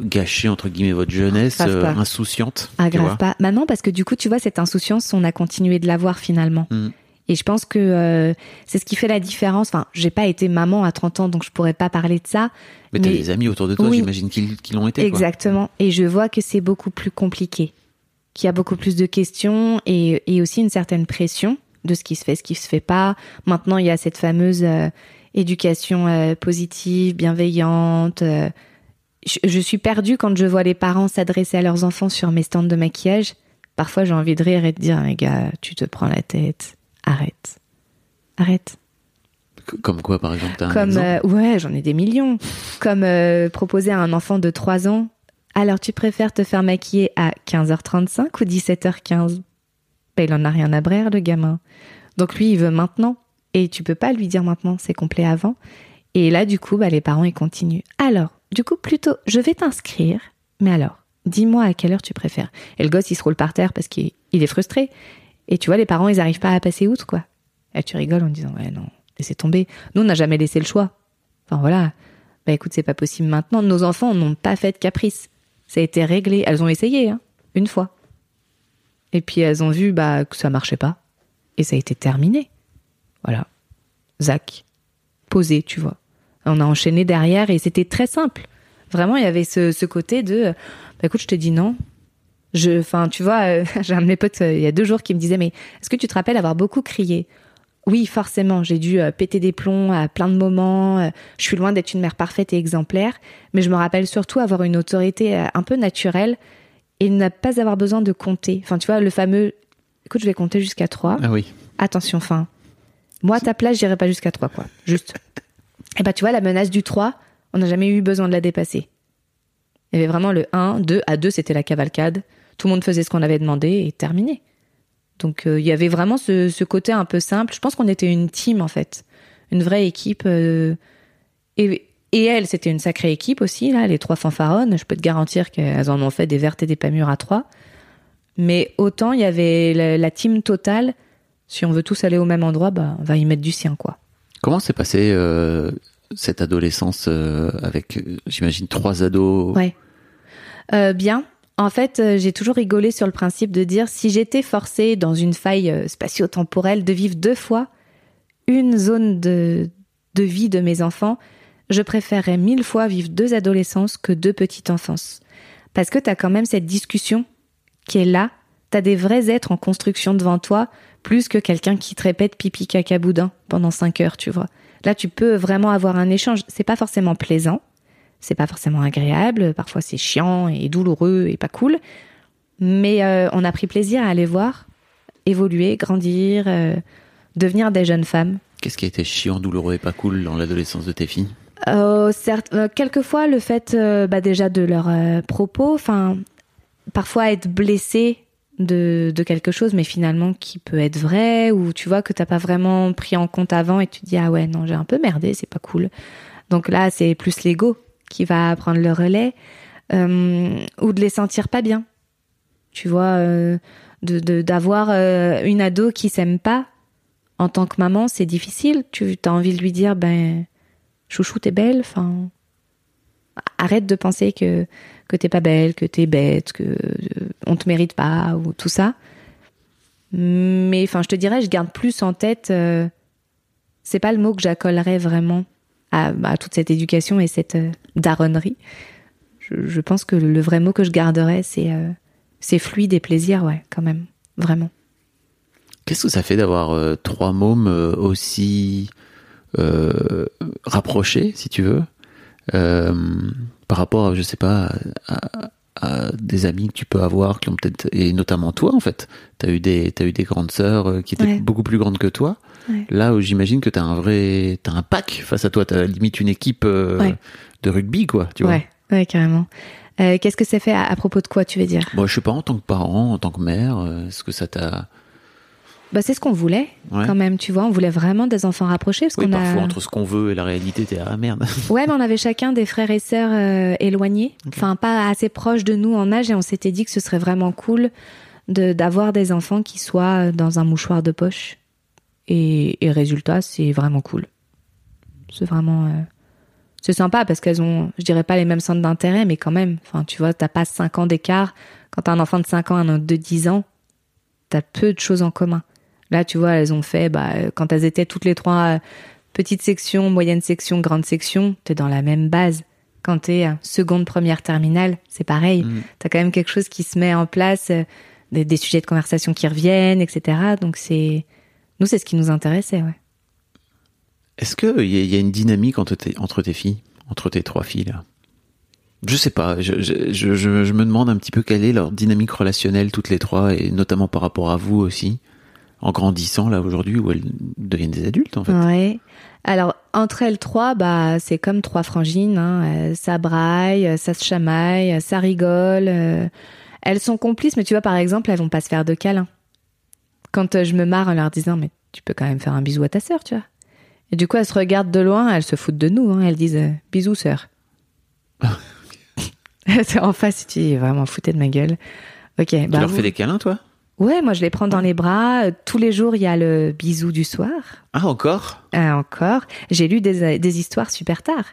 Speaker 3: gâché entre guillemets votre jeunesse euh, insouciante
Speaker 1: Ah, grave pas. Non, parce que du coup, tu vois, cette insouciance, on a continué de l'avoir finalement.
Speaker 3: Mm.
Speaker 1: Et je pense que euh, c'est ce qui fait la différence. Enfin, j'ai pas été maman à 30 ans, donc je pourrais pas parler de ça.
Speaker 3: Mais t'as
Speaker 1: Mais-
Speaker 3: des amis autour de toi,
Speaker 1: Oui.
Speaker 3: j'imagine qu'ils l'ont été. quoi.
Speaker 1: Exactement. Et je vois que c'est beaucoup plus compliqué, qu'il y a beaucoup plus de questions et, et aussi une certaine pression de ce qui se fait, ce qui se fait pas. Maintenant, il y a cette fameuse euh, éducation euh, positive, bienveillante. euh. je, je suis perdue quand je vois les parents s'adresser à leurs enfants sur mes stands de maquillage. Parfois, j'ai envie de rire et de dire, mais gars, tu te prends la tête. Arrête. Arrête.
Speaker 3: Comme quoi, par exemple, un
Speaker 1: Comme,
Speaker 3: exemple
Speaker 1: euh, ouais, j'en ai des millions. Comme euh, proposer à un enfant de 3 ans, alors tu préfères te faire maquiller à 15h35 ou 17h15 ben, Il en a rien à brère, le gamin. Donc lui, il veut maintenant. Et tu peux pas lui dire maintenant, c'est complet avant. Et là, du coup, bah, les parents, ils continuent. Alors, du coup, plutôt, je vais t'inscrire. Mais alors, dis-moi à quelle heure tu préfères. Et le gosse, il se roule par terre parce qu'il il est frustré. Et tu vois, les parents, ils arrivent pas à passer outre, quoi. Et tu rigoles en disant, ouais, non, laissez tomber. Nous, on n'a jamais laissé le choix. Enfin, voilà. Bah écoute, c'est pas possible maintenant. Nos enfants n'ont pas fait de caprice. Ça a été réglé. Elles ont essayé, hein, une fois. Et puis elles ont vu bah, que ça marchait pas. Et ça a été terminé. Voilà. Zach. Posé, tu vois. On a enchaîné derrière et c'était très simple. Vraiment, il y avait ce, ce côté de bah écoute, je te dis non. Je, enfin, tu vois, euh, j'ai un de mes potes euh, il y a deux jours qui me disait mais est-ce que tu te rappelles avoir beaucoup crié? Oui, forcément, j'ai dû euh, péter des plombs à plein de moments. je suis loin d'être une mère parfaite et exemplaire, mais je me rappelle surtout avoir une autorité un peu naturelle et ne pas avoir besoin de compter. Enfin, tu vois, le fameux écoute, je vais compter jusqu'à trois.
Speaker 3: Ah oui.
Speaker 1: Attention, enfin, moi à ta place, j'irai pas jusqu'à 3, quoi. Juste. Et bah, tu vois, la menace du 3, on n'a jamais eu besoin de la dépasser. Il y avait vraiment le 1, 2, à 2, c'était la cavalcade. Tout le monde faisait ce qu'on avait demandé et terminé. Donc, euh, il y avait vraiment ce, côté un peu simple. Je pense qu'on était une team, en fait. Une vraie équipe. euh, et Et c'était une sacrée équipe aussi, là, les trois fanfaronnes. Je peux te garantir qu'elles en ont fait des vertes et des pas mûres à trois. Mais autant il y avait la, la team totale. Si on veut tous aller au même endroit, bah, on va y mettre du sien, quoi.
Speaker 3: Comment s'est passé euh, cette adolescence euh, avec, euh, j'imagine, trois ados?
Speaker 1: Ouais. Euh, bien. En fait, j'ai toujours rigolé sur le principe de dire si j'étais forcée dans une faille spatio-temporelle de vivre deux fois une zone de, de vie de mes enfants, je préférerais mille fois vivre deux adolescences que deux petites enfances. Parce que t'as quand même cette discussion qui est là. T'as des vrais êtres en construction devant toi, plus que quelqu'un qui te répète pipi caca boudin pendant cinq heures, tu vois. Là, tu peux vraiment avoir un échange. C'est pas forcément plaisant, c'est pas forcément agréable, parfois c'est chiant et douloureux et pas cool, mais euh, on a pris plaisir à aller voir évoluer, grandir, euh, devenir des jeunes femmes.
Speaker 3: Qu'est-ce qui a été chiant, douloureux et pas cool dans l'adolescence de tes filles?
Speaker 1: Euh, certes, quelquefois le fait bah, déjà de leurs propos, enfin parfois être blessé de, quelque chose, mais finalement qui peut être vrai, ou tu vois que t'as pas vraiment pris en compte avant et tu te dis ah ouais non j'ai un peu merdé, c'est pas cool. Donc là c'est plus l'ego qui va prendre le relais, euh, ou de les sentir pas bien. Tu vois, euh, de de- d'avoir euh, une ado qui s'aime pas en tant que maman, c'est difficile. Tu as envie de lui dire ben chouchou t'es belle enfin arrête de penser que que t'es pas belle que t'es bête que euh, on te mérite pas ou tout ça. Mais enfin je te dirais je garde plus en tête euh, c'est pas le mot que j'accolerais vraiment à, toute cette éducation et cette euh, daronnerie. Je, pense que le vrai mot que je garderais c'est euh, c'est fluide et plaisir ouais quand même vraiment.
Speaker 3: Qu'est-ce que ça fait d'avoir trois mômes aussi rapprochés, si tu veux, par rapport, à, je sais pas, à, à des amis que tu peux avoir qui ont peut-être, et notamment toi en fait, t'as eu des, eu des grandes sœurs euh, qui étaient
Speaker 1: Ouais.
Speaker 3: beaucoup plus grandes que toi.
Speaker 1: Ouais.
Speaker 3: Là où j'imagine que t'as un vrai, t'as un pack face à toi, t'as limite une équipe euh,
Speaker 1: Ouais.
Speaker 3: de rugby quoi, tu vois.
Speaker 1: ouais ouais carrément Euh, qu'est-ce que ça fait à, à propos de quoi tu veux dire?
Speaker 3: Moi, je sais pas en tant que parent, en tant que mère, euh, est-ce que ça t'a,
Speaker 1: Bah, c'est ce qu'on voulait,
Speaker 3: Ouais.
Speaker 1: quand même, tu vois. On voulait vraiment des enfants rapprochés. Parce
Speaker 3: oui,
Speaker 1: qu'on
Speaker 3: parfois
Speaker 1: a...
Speaker 3: entre ce qu'on veut et la réalité, t'es ah merde.
Speaker 1: Ouais, mais on avait chacun des frères et sœurs euh, éloignés. Enfin, pas assez proches de nous en âge. Et on s'était dit que ce serait vraiment cool de d'avoir des enfants qui soient dans un mouchoir de poche. Et, et résultat, c'est vraiment cool. C'est vraiment... euh, C'est sympa parce qu'elles ont, je dirais pas les mêmes centres d'intérêt, mais quand même. Enfin, tu vois, t'as pas 5 ans d'écart. Quand t'as un enfant de 5 ans, un autre de 10 ans, t'as peu de choses en commun. Là, tu vois, elles ont fait, bah, euh, quand elles étaient toutes les trois euh, petite section, moyenne section, grande section, t'es dans la même base. Quand t'es euh, seconde, première, terminale, c'est pareil.
Speaker 3: Mm.
Speaker 1: T'as quand même quelque chose qui se met en place, des, des sujets de conversation qui reviennent, etc. Donc c'est, nous, c'est ce qui nous intéressait, ouais.
Speaker 3: Est-ce qu'il y, a- y a une dynamique entre tes, entre tes filles, entre tes trois filles là? Je sais pas, je, je- je me demande un petit peu quelle est leur dynamique relationnelle toutes les trois, et notamment par rapport à vous aussi, en grandissant là aujourd'hui où elles deviennent des adultes en fait.
Speaker 1: Ouais. Alors, entre elles trois, bah, c'est comme trois frangines. Hein. Euh, ça braille, euh, ça se chamaille, euh, ça rigole. Elles sont complices, mais tu vois, par exemple, elles vont pas se faire de câlins. Quand je me marre en leur disant, mais tu peux quand même faire un bisou à ta sœur, tu vois. Et du coup, elles se regardent de loin, elles se foutent de nous. Hein. Elles disent, bisous, sœur. en face, tu dis, vraiment, foutez de ma gueule. Ok,
Speaker 3: Tu
Speaker 1: bah,
Speaker 3: leur
Speaker 1: vous-
Speaker 3: fais des câlins toi?
Speaker 1: Ouais, moi, je les prends dans les bras. Euh, Tous les jours, il y a le bisou du soir.
Speaker 3: Ah encore?
Speaker 1: Euh, encore. J'ai lu des, des histoires super tard.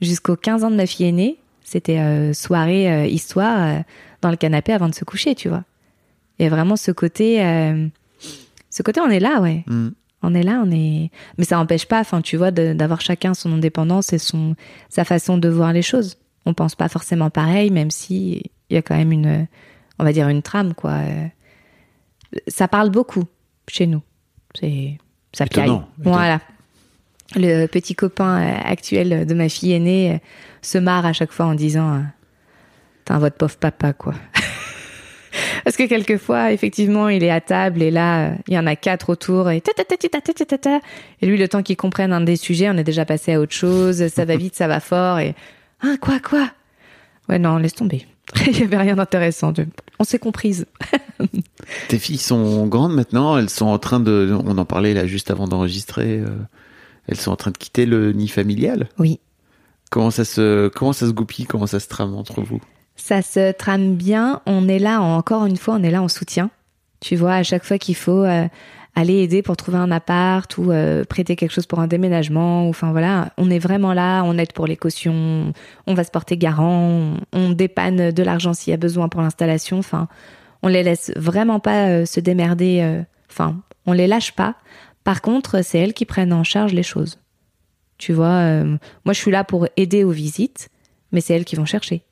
Speaker 1: Jusqu'aux 15 ans de ma fille aînée, c'était euh, soirée, euh, histoire euh, dans le canapé avant de se coucher, tu vois. Et vraiment ce côté, euh, ce côté, on est là, ouais.
Speaker 3: Hmm.
Speaker 1: On est là, on est. Mais ça n'empêche pas, enfin, tu vois, d'avoir chacun son indépendance et son sa façon de voir les choses. On pense pas forcément pareil, même si il y a quand même une, on va dire une trame, quoi ça parle beaucoup chez nous. C'est ça
Speaker 3: étonnant, étonnant.
Speaker 1: Voilà. Le petit copain euh, actuel de ma fille aînée euh, se marre à chaque fois en disant euh, "T'as votre pauvre papa quoi." Parce que quelquefois, effectivement, il est à table et là, il y en a quatre autour et ta ta ta ta ta ta ta Et lui, le temps qu'il comprenne un des sujets, on est déjà passé à autre chose. Ça va vite, ça va fort et ah quoi quoi? Ouais non, laisse tomber. Il y avait rien d'intéressant. On s'est comprises.
Speaker 3: Tes filles sont grandes maintenant, elles sont en train de, on en parlait là juste avant d'enregistrer, euh, elles sont en train de quitter le nid familial.
Speaker 1: Oui.
Speaker 3: Comment ça se, comment ça se goupille, comment ça se trame entre vous?
Speaker 1: Ça se trame bien. On est là, encore une fois, on est là en soutien. Tu vois, à chaque fois qu'il faut euh, aller aider pour trouver un appart ou euh, prêter quelque chose pour un déménagement, enfin voilà, on est vraiment là, on aide pour les cautions, on va se porter garant, on, dépanne de l'argent s'il y a besoin pour l'installation. Enfin, on les laisse vraiment pas euh, se démerder. euh, Enfin, on les lâche pas. Par contre, c'est elles qui prennent en charge les choses. Tu vois, euh, moi je suis là pour aider aux visites, mais c'est elles qui vont chercher.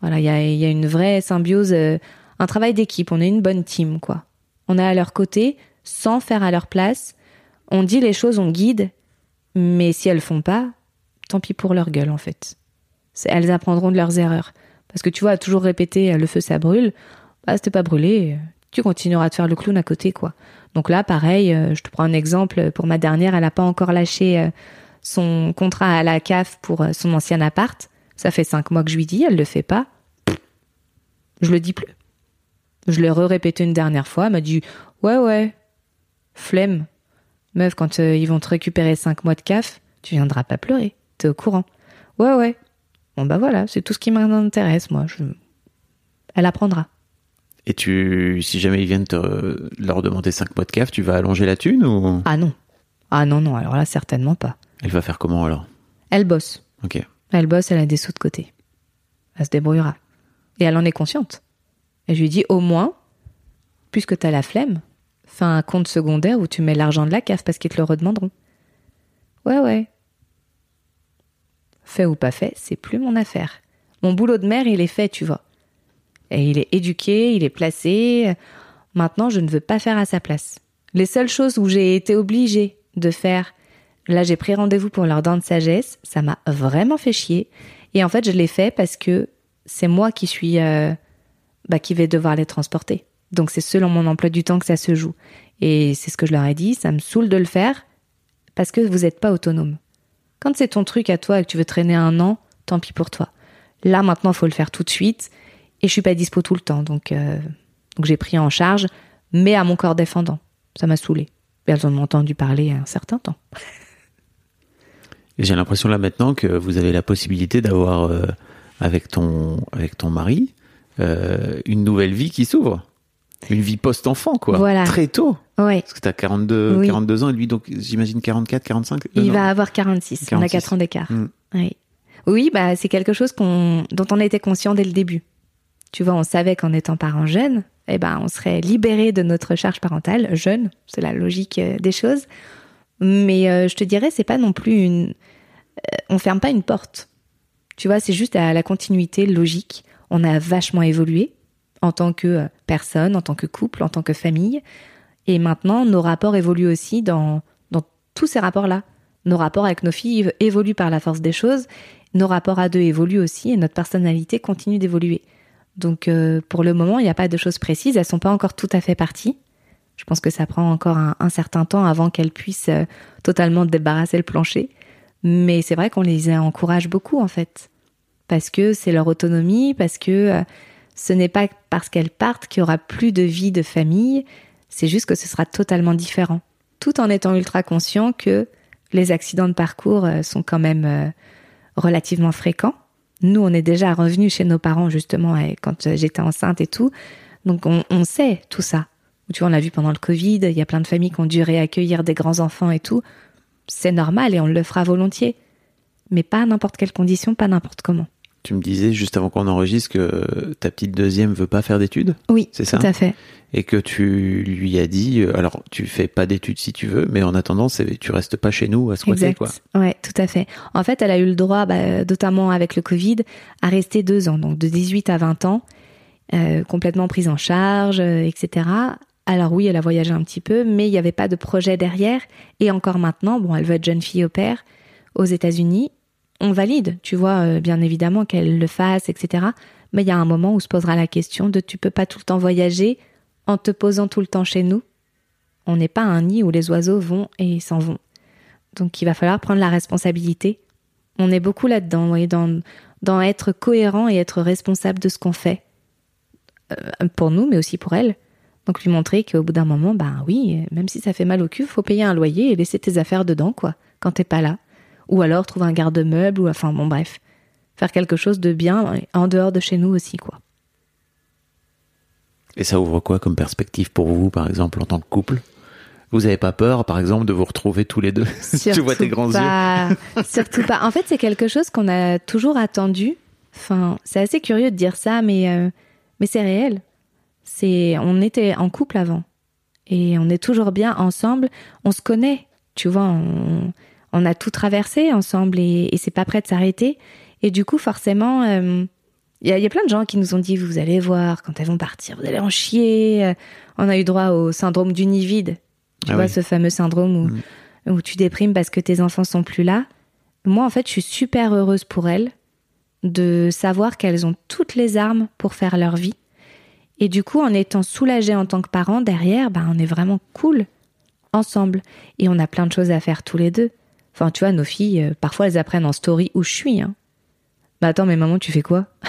Speaker 1: Voilà, il y a, y a une vraie symbiose, un travail d'équipe. On est une bonne team, quoi. On est à leur côté, sans faire à leur place. On dit les choses, on guide, mais si elles font pas, tant pis pour leur gueule, en fait. Elles apprendront de leurs erreurs. Parce que tu vois, toujours répéter euh, le feu ça brûle, bah c'était pas brûlé, euh, tu continueras de faire le clown à côté, quoi. Donc là, pareil, euh, je te prends un exemple. Pour ma dernière, elle a pas encore lâché son contrat à la CAF pour son ancien appart. Ça fait cinq mois que je lui dis, elle le fait pas. Je le dis plus. Je l'ai re-répété une dernière fois. Elle m'a dit Ouais, ouais. Flemme. Meuf, quand euh, ils vont te récupérer cinq mois de CAF, tu viendras pas pleurer. T'es au courant. Ouais, ouais. Bon, bah voilà, c'est tout ce qui m'intéresse, moi. Je... Elle apprendra.
Speaker 3: Et tu, si jamais ils viennent te, leur demander 5 mois de CAF, tu vas allonger la thune ou?
Speaker 1: Ah non. Ah non, non, alors là, certainement pas.
Speaker 3: elle va faire comment alors?
Speaker 1: Elle bosse.
Speaker 3: Ok.
Speaker 1: Elle bosse, elle a des sous de côté. Elle se débrouillera. Et elle en est consciente. Et je lui dis, au moins, puisque t'as la flemme, un compte secondaire où tu mets l'argent de la CAF parce qu'ils te le redemanderont. Ouais, ouais. Fait ou pas fait, c'est plus mon affaire. Mon boulot de mère, il est fait, tu vois. Et il est éduqué, il est placé. Maintenant, je ne veux pas faire à sa place. Les seules choses où j'ai été obligée de faire, là j'ai pris rendez-vous pour leur dent de sagesse, ça m'a vraiment fait chier. Et en fait, je l'ai fait parce que c'est moi qui suis, euh, bah, qui vais devoir les transporter. Donc c'est selon mon emploi du temps que ça se joue. Et c'est ce que je leur ai dit, ça me saoule de le faire parce que vous n'êtes pas autonome. Quand c'est ton truc à toi et que tu veux traîner un an, tant pis pour toi. Là maintenant, il faut le faire tout de suite. Et je suis pas dispo tout le temps, donc, euh, j'ai pris en charge, mais à mon corps défendant. Ça m'a saoulé. Elles en ont entendu parler un certain temps.
Speaker 3: J'ai l'impression là maintenant que vous avez la possibilité d'avoir euh, avec ton avec ton mari euh, une nouvelle vie qui s'ouvre. Une vie post-enfant, quoi.
Speaker 1: Voilà.
Speaker 3: Très tôt.
Speaker 1: Ouais.
Speaker 3: Parce que t'as 42,
Speaker 1: Oui.
Speaker 3: 42 ans et lui, donc, j'imagine 44, 45.
Speaker 1: Il
Speaker 3: Non.
Speaker 1: va avoir 46. On a
Speaker 3: 46.
Speaker 1: 4 ans d'écart.
Speaker 3: Mm.
Speaker 1: Oui. Oui, bah, c'est quelque chose qu'on, dont on était conscient dès le début. Tu vois, on savait qu'en étant parent jeune, eh ben, on serait libéré de notre charge parentale, jeune. C'est la logique euh, des choses. Mais euh, je te dirais, c'est pas non plus une, euh, on ferme pas une porte. Tu vois, c'est juste à la continuité logique. On a vachement évolué en tant que euh, personne, en tant que couple, en tant que famille. Et maintenant, nos rapports évoluent aussi dans, dans tous ces rapports-là. Nos rapports avec nos filles évoluent par la force des choses. Nos rapports à deux évoluent aussi et notre personnalité continue d'évoluer. Donc, euh, pour le moment, il n'y a pas de choses précises. Elles sont pas encore tout à fait parties. Je pense que ça prend encore un, certain temps avant qu'elles puissent euh, totalement débarrasser le plancher. Mais c'est vrai qu'on les encourage beaucoup, en fait. Parce que c'est leur autonomie, parce que ce n'est pas parce qu'elles partent qu'il y aura plus de vie de famille. C'est juste que ce sera totalement différent. Tout en étant ultra conscient que les accidents de parcours euh, sont quand même euh, relativement fréquents. Nous, on est déjà revenus chez nos parents, justement, quand euh, j'étais enceinte et tout. Donc, on, on sait tout ça. Tu vois, on l'a vu pendant le Covid, il y a plein de familles qui ont dû réaccueillir des grands-enfants et tout. C'est normal et on le fera volontiers. Mais pas à n'importe quelle condition, pas n'importe comment.
Speaker 3: Tu me disais juste avant qu'on enregistre que ta petite deuxième veut pas faire d'études?
Speaker 1: Oui,
Speaker 3: C'est
Speaker 1: tout
Speaker 3: ça?
Speaker 1: à fait.
Speaker 3: et que tu lui as dit, euh, alors tu fais pas d'études si tu veux, mais en attendant, tu restes pas chez nous à squatter
Speaker 1: Exact.
Speaker 3: quoi.
Speaker 1: Ouais, tout à fait. En fait, elle a eu le droit, bah, notamment avec le Covid, à rester deux ans, donc de 18 à 20 ans, euh, complètement prise en charge, euh, etc. Alors oui, elle a voyagé un petit peu, mais il n'y avait pas de projet derrière. Et encore maintenant, bon, elle veut être jeune fille au père aux États-Unis. On valide, tu vois, euh, bien évidemment qu'elle le fasse, etc. Mais il y a un moment où se posera la question de tu peux pas tout le temps voyager en te posant tout le temps chez nous. On n'est pas un nid où les oiseaux vont et s'en vont. Donc il va falloir prendre la responsabilité. On est beaucoup là-dedans, vous dans, être cohérent et être responsable de ce qu'on fait. Euh, pour nous, mais aussi pour elle. Donc lui montrer qu'au bout d'un moment, ben oui, même si ça fait mal au cul, faut payer un loyer et laisser tes affaires dedans, quoi, quand t'es pas là. Ou alors trouver un garde-meuble, ou enfin bon bref, faire quelque chose de bien en dehors de chez nous aussi, quoi.
Speaker 3: Et ça ouvre quoi comme perspective pour vous, par exemple, en tant que couple? Vous n'avez pas peur, par exemple, de vous retrouver tous les deux Tu vois tes grands
Speaker 1: pas,
Speaker 3: yeux?
Speaker 1: surtout pas. En fait, c'est quelque chose qu'on a toujours attendu. Enfin, c'est assez curieux de dire ça, mais, euh, mais c'est réel. C'est, on était en couple avant. Et on est toujours bien ensemble. On se connaît. Tu vois, on, on a tout traversé ensemble et, et c'est pas prêt de s'arrêter. Et du coup, forcément, euh, il y, a, y, a plein de gens qui nous ont dit, vous allez voir, quand elles vont partir, vous allez en chier. Euh, on a eu droit au syndrome du nid vide. Tu ah vois, ce fameux syndrome où, mm. où tu déprimes parce que tes enfants sont plus là. Moi, en fait, je suis super heureuse pour elles de savoir qu'elles ont toutes les armes pour faire leur vie. Et du coup, en étant soulagée en tant que parent, derrière, ben, on est vraiment cool ensemble. Et on a plein de choses à faire tous les deux. Enfin, tu vois, nos filles, euh, parfois, elles apprennent en story où je suis. Bah attends, mais maman, tu fais quoi?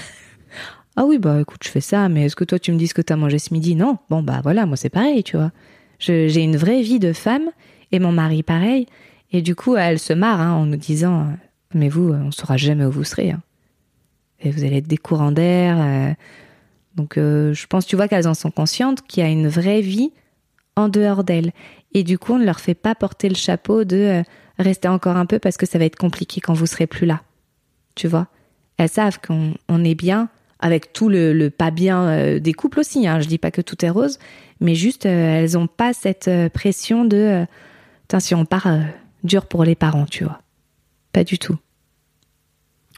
Speaker 1: Ah oui, bah écoute, je fais ça, mais est-ce que toi tu me dis ce que t'as mangé ce midi? Non. Bon, bah voilà, moi c'est pareil, tu vois. J'ai une vraie vie de femme et mon mari pareil. Et du coup, elle se marre hein, en nous disant Mais vous, on saura jamais où vous serez. Hein. Et vous allez être des courants d'air. Euh. Donc euh, je pense, tu vois, qu'elles en sont conscientes qu'il y a une vraie vie en dehors d'elles. Et du coup, on ne leur fait pas porter le chapeau de euh, rester encore un peu parce que ça va être compliqué quand vous serez plus là. Tu vois? Elles savent qu'on est bien avec tout le, pas bien euh, des couples aussi. Hein. Je dis pas que tout est rose, mais juste euh, elles ont pas cette pression de si on part dur pour les parents, tu vois. Pas du tout.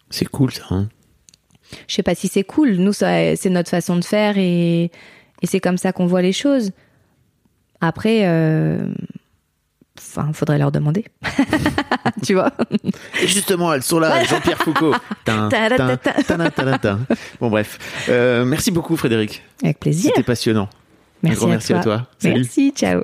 Speaker 3: C'est cool ça. Hein
Speaker 1: Je sais pas si c'est cool. Nous, c'est notre façon de faire et, et c'est comme ça qu'on voit les choses. Après, Enfin, faudrait leur demander. tu vois?
Speaker 3: Et justement, elles sont là, Jean-Pierre Foucault. bon, bref. Euh, merci beaucoup, Frédéric.
Speaker 1: Avec plaisir.
Speaker 3: C'était passionnant.
Speaker 1: Merci,
Speaker 3: Un grand
Speaker 1: à,
Speaker 3: merci
Speaker 1: toi.
Speaker 3: à toi.
Speaker 1: Salut. Merci, ciao.